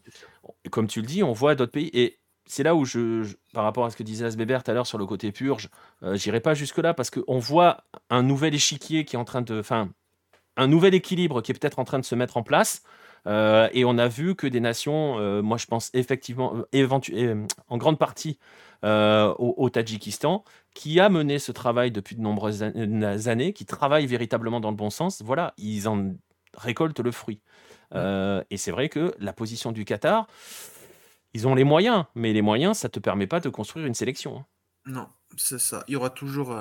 comme tu le dis, on voit d'autres pays. Et c'est là où je, je- par rapport à ce que disait Asbébert tout à l'heure sur le côté purge, j'irai pas jusque-là parce qu'on voit un nouvel échiquier qui est en train de. Enfin, un nouvel équilibre qui est peut-être en train de se mettre en place. Euh, et on a vu que des nations, euh, moi je pense effectivement, euh, en grande partie euh, au, au Tadjikistan, qui a mené ce travail depuis de nombreuses an- années, qui travaille véritablement dans le bon sens, voilà, ils en récoltent le fruit. Et c'est vrai que la position du Qatar, ils ont les moyens, mais les moyens, ça ne te permet pas de construire une sélection. hein. Non, c'est ça. Il y aura toujours,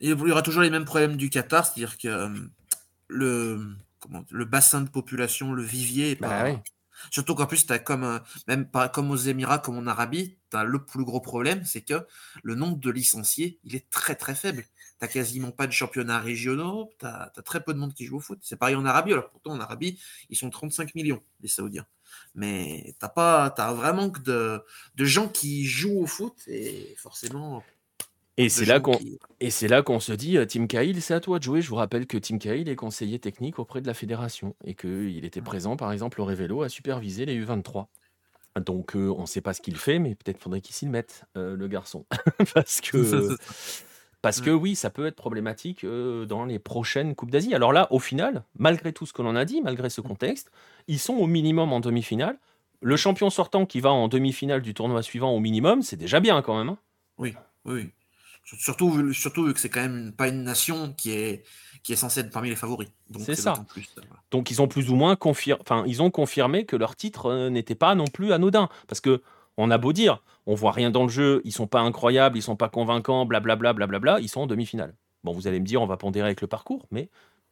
il y aura toujours les mêmes problèmes du Qatar, c'est-à-dire que euh, le, comment, le bassin de population, le vivier, Bah oui. Surtout qu'en plus, as comme, même pas comme aux Émirats, comme en Arabie, tu as le plus gros problème, c'est que le nombre de licenciés, il est très très faible. Tu quasiment pas de championnats régionaux, tu as, très peu de monde qui joue au foot. C'est pareil en Arabie, alors pourtant en Arabie, ils sont 35 millions, les Saoudiens. Mais t'as pas, t'as vraiment que de, de gens qui jouent au foot et forcément. Et c'est là qu'on qui- et c'est là qu'on se dit, euh, Tim Cahill, c'est à toi de jouer. Je vous rappelle que Tim Cahill est conseiller technique auprès de la fédération et qu'il était présent, par exemple, au Révélo à superviser les U23. Donc, euh, on ne sait pas ce qu'il fait, mais peut-être faudrait qu'il s'y mette, euh, le garçon. Parce que, parce que oui, ça peut être problématique euh, dans les prochaines Coupes d'Asie. Alors là, au final, malgré tout ce que l'on a dit, malgré ce contexte, ils sont au minimum en demi-finale. Le champion sortant qui va en demi-finale du tournoi suivant au minimum, c'est déjà bien quand même. hein. Oui, oui. Surtout, vu- surtout vu que c'est quand même pas une nation qui est, qui est censée être parmi les favoris. C'est ça. Plus, euh, voilà. Donc ils ont plus ou moins confirmé, enfin ils ont confirmé que leur titre euh, n'était pas non plus anodin, parce que on a beau dire, on voit rien dans le jeu, ils sont pas incroyables, ils sont pas convaincants, blablabla, blablabla, ils sont en demi-finale. Bon, vous allez me dire, on va pondérer avec le parcours, mais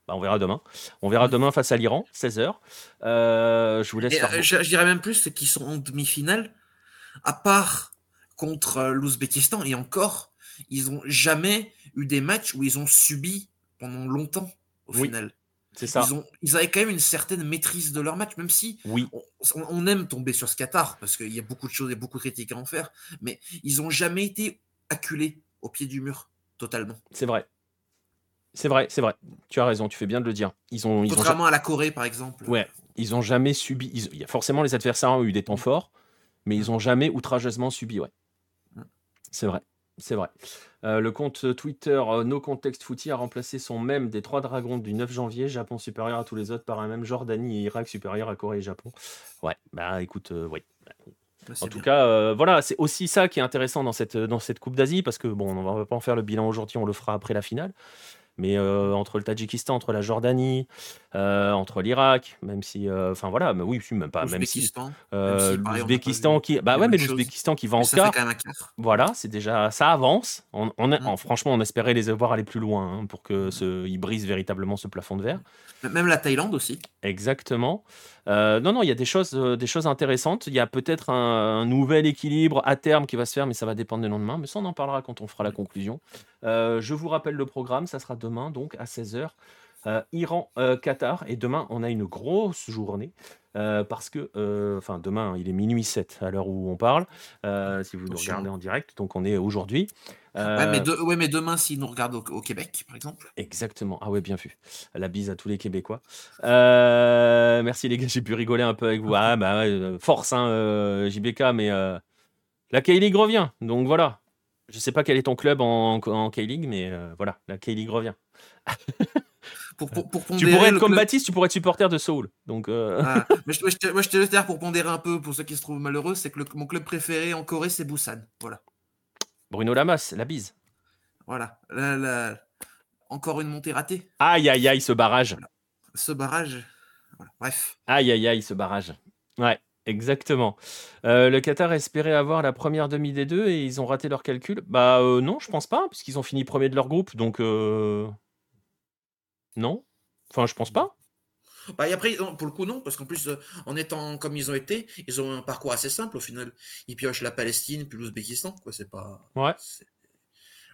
bah, on verra demain. On verra demain face à l'Iran, 16h. je vous laisse euh, je, je dirais même plus, c'est qu'ils sont en demi-finale, à part contre euh, l'Ouzbékistan, et encore, ils ont jamais eu des matchs où ils ont subi pendant longtemps, au Oui. final. C'est ça. Ils, ont, ils avaient quand même une certaine maîtrise de leur match, même si Oui, on, on aime tomber sur ce Qatar, parce qu'il y a beaucoup de choses et beaucoup de critiques à en faire, mais ils n'ont jamais été acculés au pied du mur, totalement. c'est vrai. C'est vrai, c'est vrai. Tu as raison, tu fais bien de le dire. Ils ont, ils ont, ja- Contrairement à la Corée, par exemple. ouais, ils ont jamais subi. ils- il y a forcément, les adversaires ont eu des temps forts, mais ils ont jamais outrageusement subi. Ouais, Mm. c'est vrai, c'est vrai. Euh, le compte Twitter euh, No Context Footy a remplacé son même des trois dragons du 9 janvier, Japon supérieur à tous les autres par un même Jordanie et Irak supérieur à Corée et Japon. Ouais, bah écoute, euh, oui. C'est En tout bien. cas, euh, voilà, c'est aussi ça qui est intéressant dans cette, dans cette Coupe d'Asie, parce que bon, on va pas en faire le bilan aujourd'hui, on le fera après la finale. Mais entre le Tadjikistan, entre la Jordanie, euh, entre l'Irak, même si, euh, enfin voilà, mais oui, si, même pas, même si euh, même si, l'Ouzbékistan qui, bah ouais, mais l'Ouzbékistan qui va en quart, quand même un 4. voilà, c'est déjà, ça avance. On, on a- Mm. en- franchement, on espérait les voir aller plus loin hein, pour que ce, ils brisent véritablement ce plafond de verre. Même la Thaïlande aussi. Exactement. Euh, non, non, il y a des choses, des choses intéressantes. Il y a peut-être un, un nouvel équilibre à terme qui va se faire, mais ça va dépendre des lendemains. Mais ça, on en parlera quand on fera la conclusion. Je vous rappelle le programme, ça sera demain, donc à 16h. Iran-Qatar. et demain, on a une grosse journée. euh, parce que, euh, enfin, demain, il est minuit 7 à l'heure où on parle, euh, si vous nous regardez en direct. Donc, on est aujourd'hui. Ouais, mais Euh, de- ouais, mais demain, s'ils nous regardent au, au Québec, par exemple. Exactement. Ah ouais, bien vu. La bise à tous les Québécois. Euh, merci les gars, j'ai pu rigoler un peu avec vous. Ah bah euh, force, hein, euh, JBK, mais euh, la K-League revient. Donc voilà. Je sais pas quel est ton club en, en K-League, mais euh, voilà, la K-League revient. Pour, pour, pour Tu pourrais être comme club- Baptiste, tu pourrais être supporter de Soul. Donc euh, Ah, mais je, moi, je te- moi, je te laisse dire pour pondérer un peu, pour ceux qui se trouvent malheureux, c'est que le- mon club préféré en Corée, c'est Busan. Voilà. Bruno Lamas, la bise. Voilà. La- la- Encore une montée ratée. Aïe aïe aïe, ce barrage. Ce barrage. Voilà. Bref. Aïe aïe aïe, ce barrage. Ouais, exactement. Euh, le Qatar espérait avoir la première demi des deux et ils ont raté leur calcul. Bah euh, non, je pense pas, puisqu'ils ont fini premier de leur groupe, donc non? Enfin, je pense pas. Bah, et après, non, pour le coup, non, parce qu'en plus, euh, en étant comme ils ont été, ils ont un parcours assez simple au final. Ils piochent la Palestine puis l'Ouzbékistan, quoi. C'est pas. Ouais.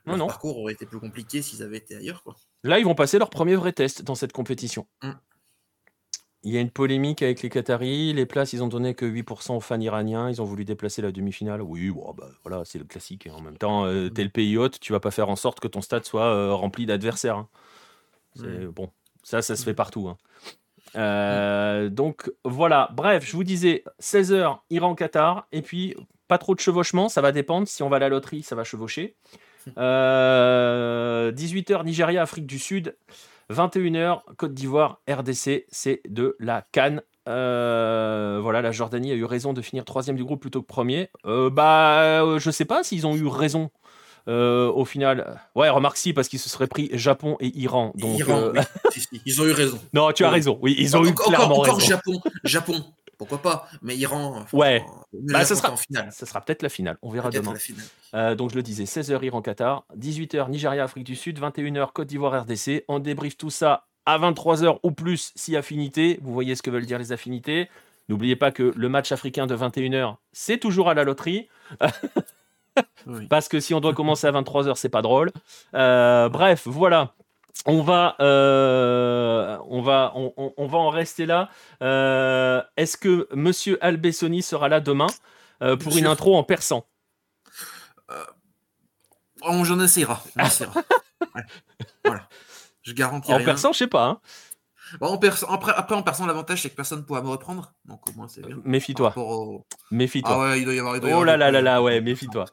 Non, Leur non. parcours aurait été plus compliqué s'ils avaient été ailleurs, quoi. Là, ils vont passer leur premier vrai test dans cette compétition. Mm. Il y a une polémique avec les Qataris. Les places, ils ont donné que 8% aux fans iraniens. Ils ont voulu déplacer la demi-finale. Oui, bon, bah, voilà, c'est le classique. En même temps, euh, t'es le pays hôte, tu vas pas faire en sorte que ton stade soit euh, rempli d'adversaires. hein. C'est Mm. bon. Ça, ça se fait partout. hein. Euh, donc voilà, bref, je vous disais 16h Iran-Qatar, et puis pas trop de chevauchement, ça va dépendre. Si on va à la loterie, ça va chevaucher. Euh, 18h Nigeria, Afrique du Sud, 21h Côte d'Ivoire, RDC, c'est de la Cannes. Euh, voilà, la Jordanie a eu raison de finir troisième du groupe plutôt que premier. Euh, bah, euh, je sais pas s'ils ont eu raison. Euh, au final, ouais, remarque si, parce qu'ils se seraient pris Japon et Iran. Donc, Iran, euh, oui. Ils ont eu raison. non, tu as raison. Oui, ils ont eu clairement encore raison. Japon, Japon, pourquoi pas, mais Iran. enfin, Ouais. le Bah, sera- c'est en finale. Ça sera peut-être la finale. On verra demain. Euh, donc je le disais, 16h Iran-Qatar, 18h Nigeria, Afrique du Sud, 21h Côte d'Ivoire, RDC. On débriefe tout ça à 23h ou plus si affinité. Vous voyez ce que veulent dire les affinités. N'oubliez pas que le match africain de 21h, c'est toujours à la loterie. Oui. Parce que si on doit commencer à 23h, c'est pas drôle. Euh, bref, voilà. On va, euh, on, va, on, on- on va en rester là. Euh, Est-ce que Monsieur Albessoni sera là demain pour une intro en persan? On j'en essaiera. On essaiera. Ouais. Voilà. Je garantis En rien. persan, je sais pas. hein. Bon, après, après, en persan, l'avantage, c'est que personne ne pourra me reprendre. Donc, au moins, c'est bien. Méfie-toi. au- Méfie-toi. Ah ouais, il doit y avoir. doit y oh avoir là là là là, ouais, méfie-toi.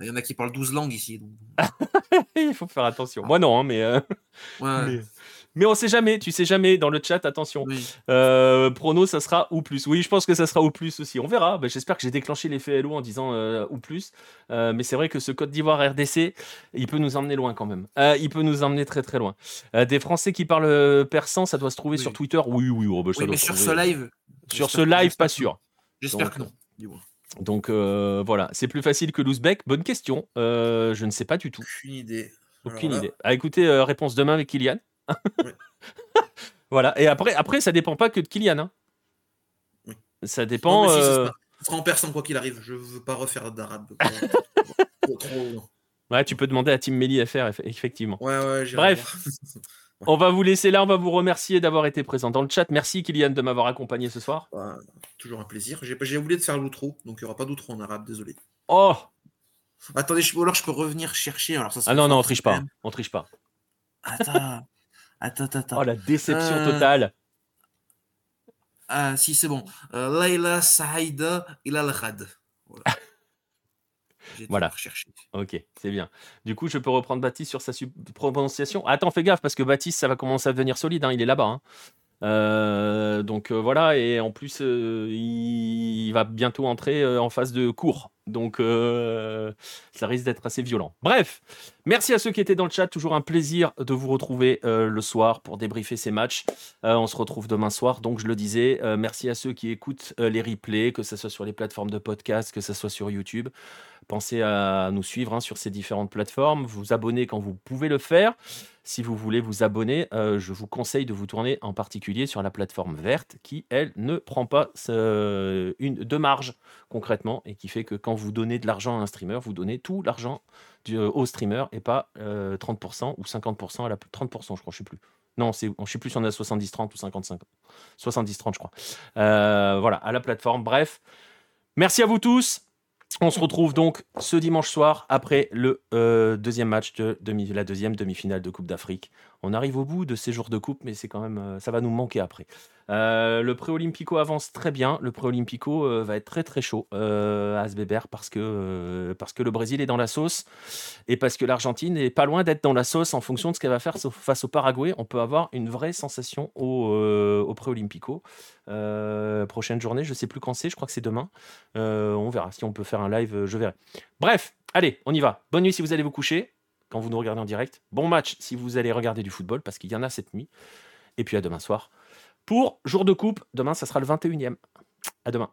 Il y en a qui parlent 12 langues ici. donc- Il faut faire attention. Moi non, hein, mais, euh, Ouais. mais mais on sait jamais. Tu sais jamais dans le chat. Attention. Oui. Euh, prono, ça sera ou plus. Oui, je pense que ça sera ou plus aussi. On verra. Ben, J'espère que j'ai déclenché l'effet LO en disant euh, ou plus. Euh, mais c'est vrai que ce Côte d'Ivoire RDC, il peut nous emmener loin quand même. Euh, il peut nous emmener très très loin. Des Français qui parlent persan, ça doit se trouver Oui. sur Twitter? Oui, oui. oh, ça Oui, mais sur ce live. Sur ce live, pas sûr. J'espère que non. Donc euh, voilà, c'est plus facile que l'ouzbek. Bonne question. Euh, je ne sais pas du tout. Aucune idée. Aucune idée. Écouter, euh, réponse demain avec Kylian. Ouais. voilà. Et après, après, ça dépend pas que de Kylian. hein. Oui. Ça dépend. si, ça euh, sera- ça sera en persan quoi qu'il arrive. Je veux pas refaire d'arabe. Ouais, tu peux demander à Tim Melly à faire, eff- effectivement. Ouais, ouais, Bref. On va vous laisser là, on va vous remercier d'avoir été présent dans le chat. Merci Kylian de m'avoir accompagné ce soir. Bah, toujours un plaisir. J'ai oublié de faire l'outro, donc il n'y aura pas d'outro en arabe, désolé. Oh Attendez, alors je peux revenir chercher. Alors, ça ah non, non, on triche pas. On triche pas. Attends. Attends, attends. Oh, la déception euh, totale. Ah, si, c'est bon. Euh, Layla Saïda il a le Voilà. Voilà. Ok, c'est bien. Du coup, je peux reprendre Baptiste sur sa prononciation. Attends, fais gaffe parce que Baptiste, ça va commencer à devenir solide. Hein, il est là-bas. Hein. Euh, donc euh, voilà, et en plus, euh, il va bientôt entrer en phase de cours. Donc ça risque d'être assez violent. Bref, merci à ceux qui étaient dans le chat. Toujours un plaisir de vous retrouver le soir pour débriefer ces matchs. on se retrouve demain soir. Donc je le disais, merci à ceux qui écoutent les replays, que ce soit sur les plateformes de podcast, que ce soit sur YouTube. Pensez à nous suivre hein, sur ces différentes plateformes, vous abonner quand vous pouvez le faire. Si vous voulez vous abonner, euh, je vous conseille de vous tourner en particulier sur la plateforme verte qui, elle, ne prend pas une, de marge concrètement et qui fait que quand vous donnez de l'argent à un streamer, vous donnez tout l'argent euh, au streamer et pas 30% euh, ou 50% à la 30%, je crois, je sais plus. Non, je sais plus si on a 70-30 ou 55. 70-30, je crois. voilà, à la plateforme. Bref, merci à vous tous. On se retrouve donc ce dimanche soir après le euh, deuxième match de la deuxième demi-finale de Coupe d'Afrique. On arrive au bout de ces jours de coupe, mais c'est quand même, euh, ça va nous manquer après. Euh, le pré-olympico avance très bien. Le pré-olympico euh, va être très très chaud à Asbeber parce que, parce que le Brésil est dans la sauce et parce que l'Argentine est pas loin d'être dans la sauce en fonction de ce qu'elle va faire face au Paraguay. On peut avoir une vraie sensation au, au pré-olympico. prochaine journée, je sais plus quand c'est, je crois que c'est demain. on verra si on peut faire un live, je verrai. Bref, allez, on y va. Bonne nuit si vous allez vous coucher quand vous nous regardez en direct. Bon match si vous allez regarder du football, parce qu'il y en a cette nuit. Et puis à demain soir. Pour jour de coupe, demain, ça sera le 21e. À demain.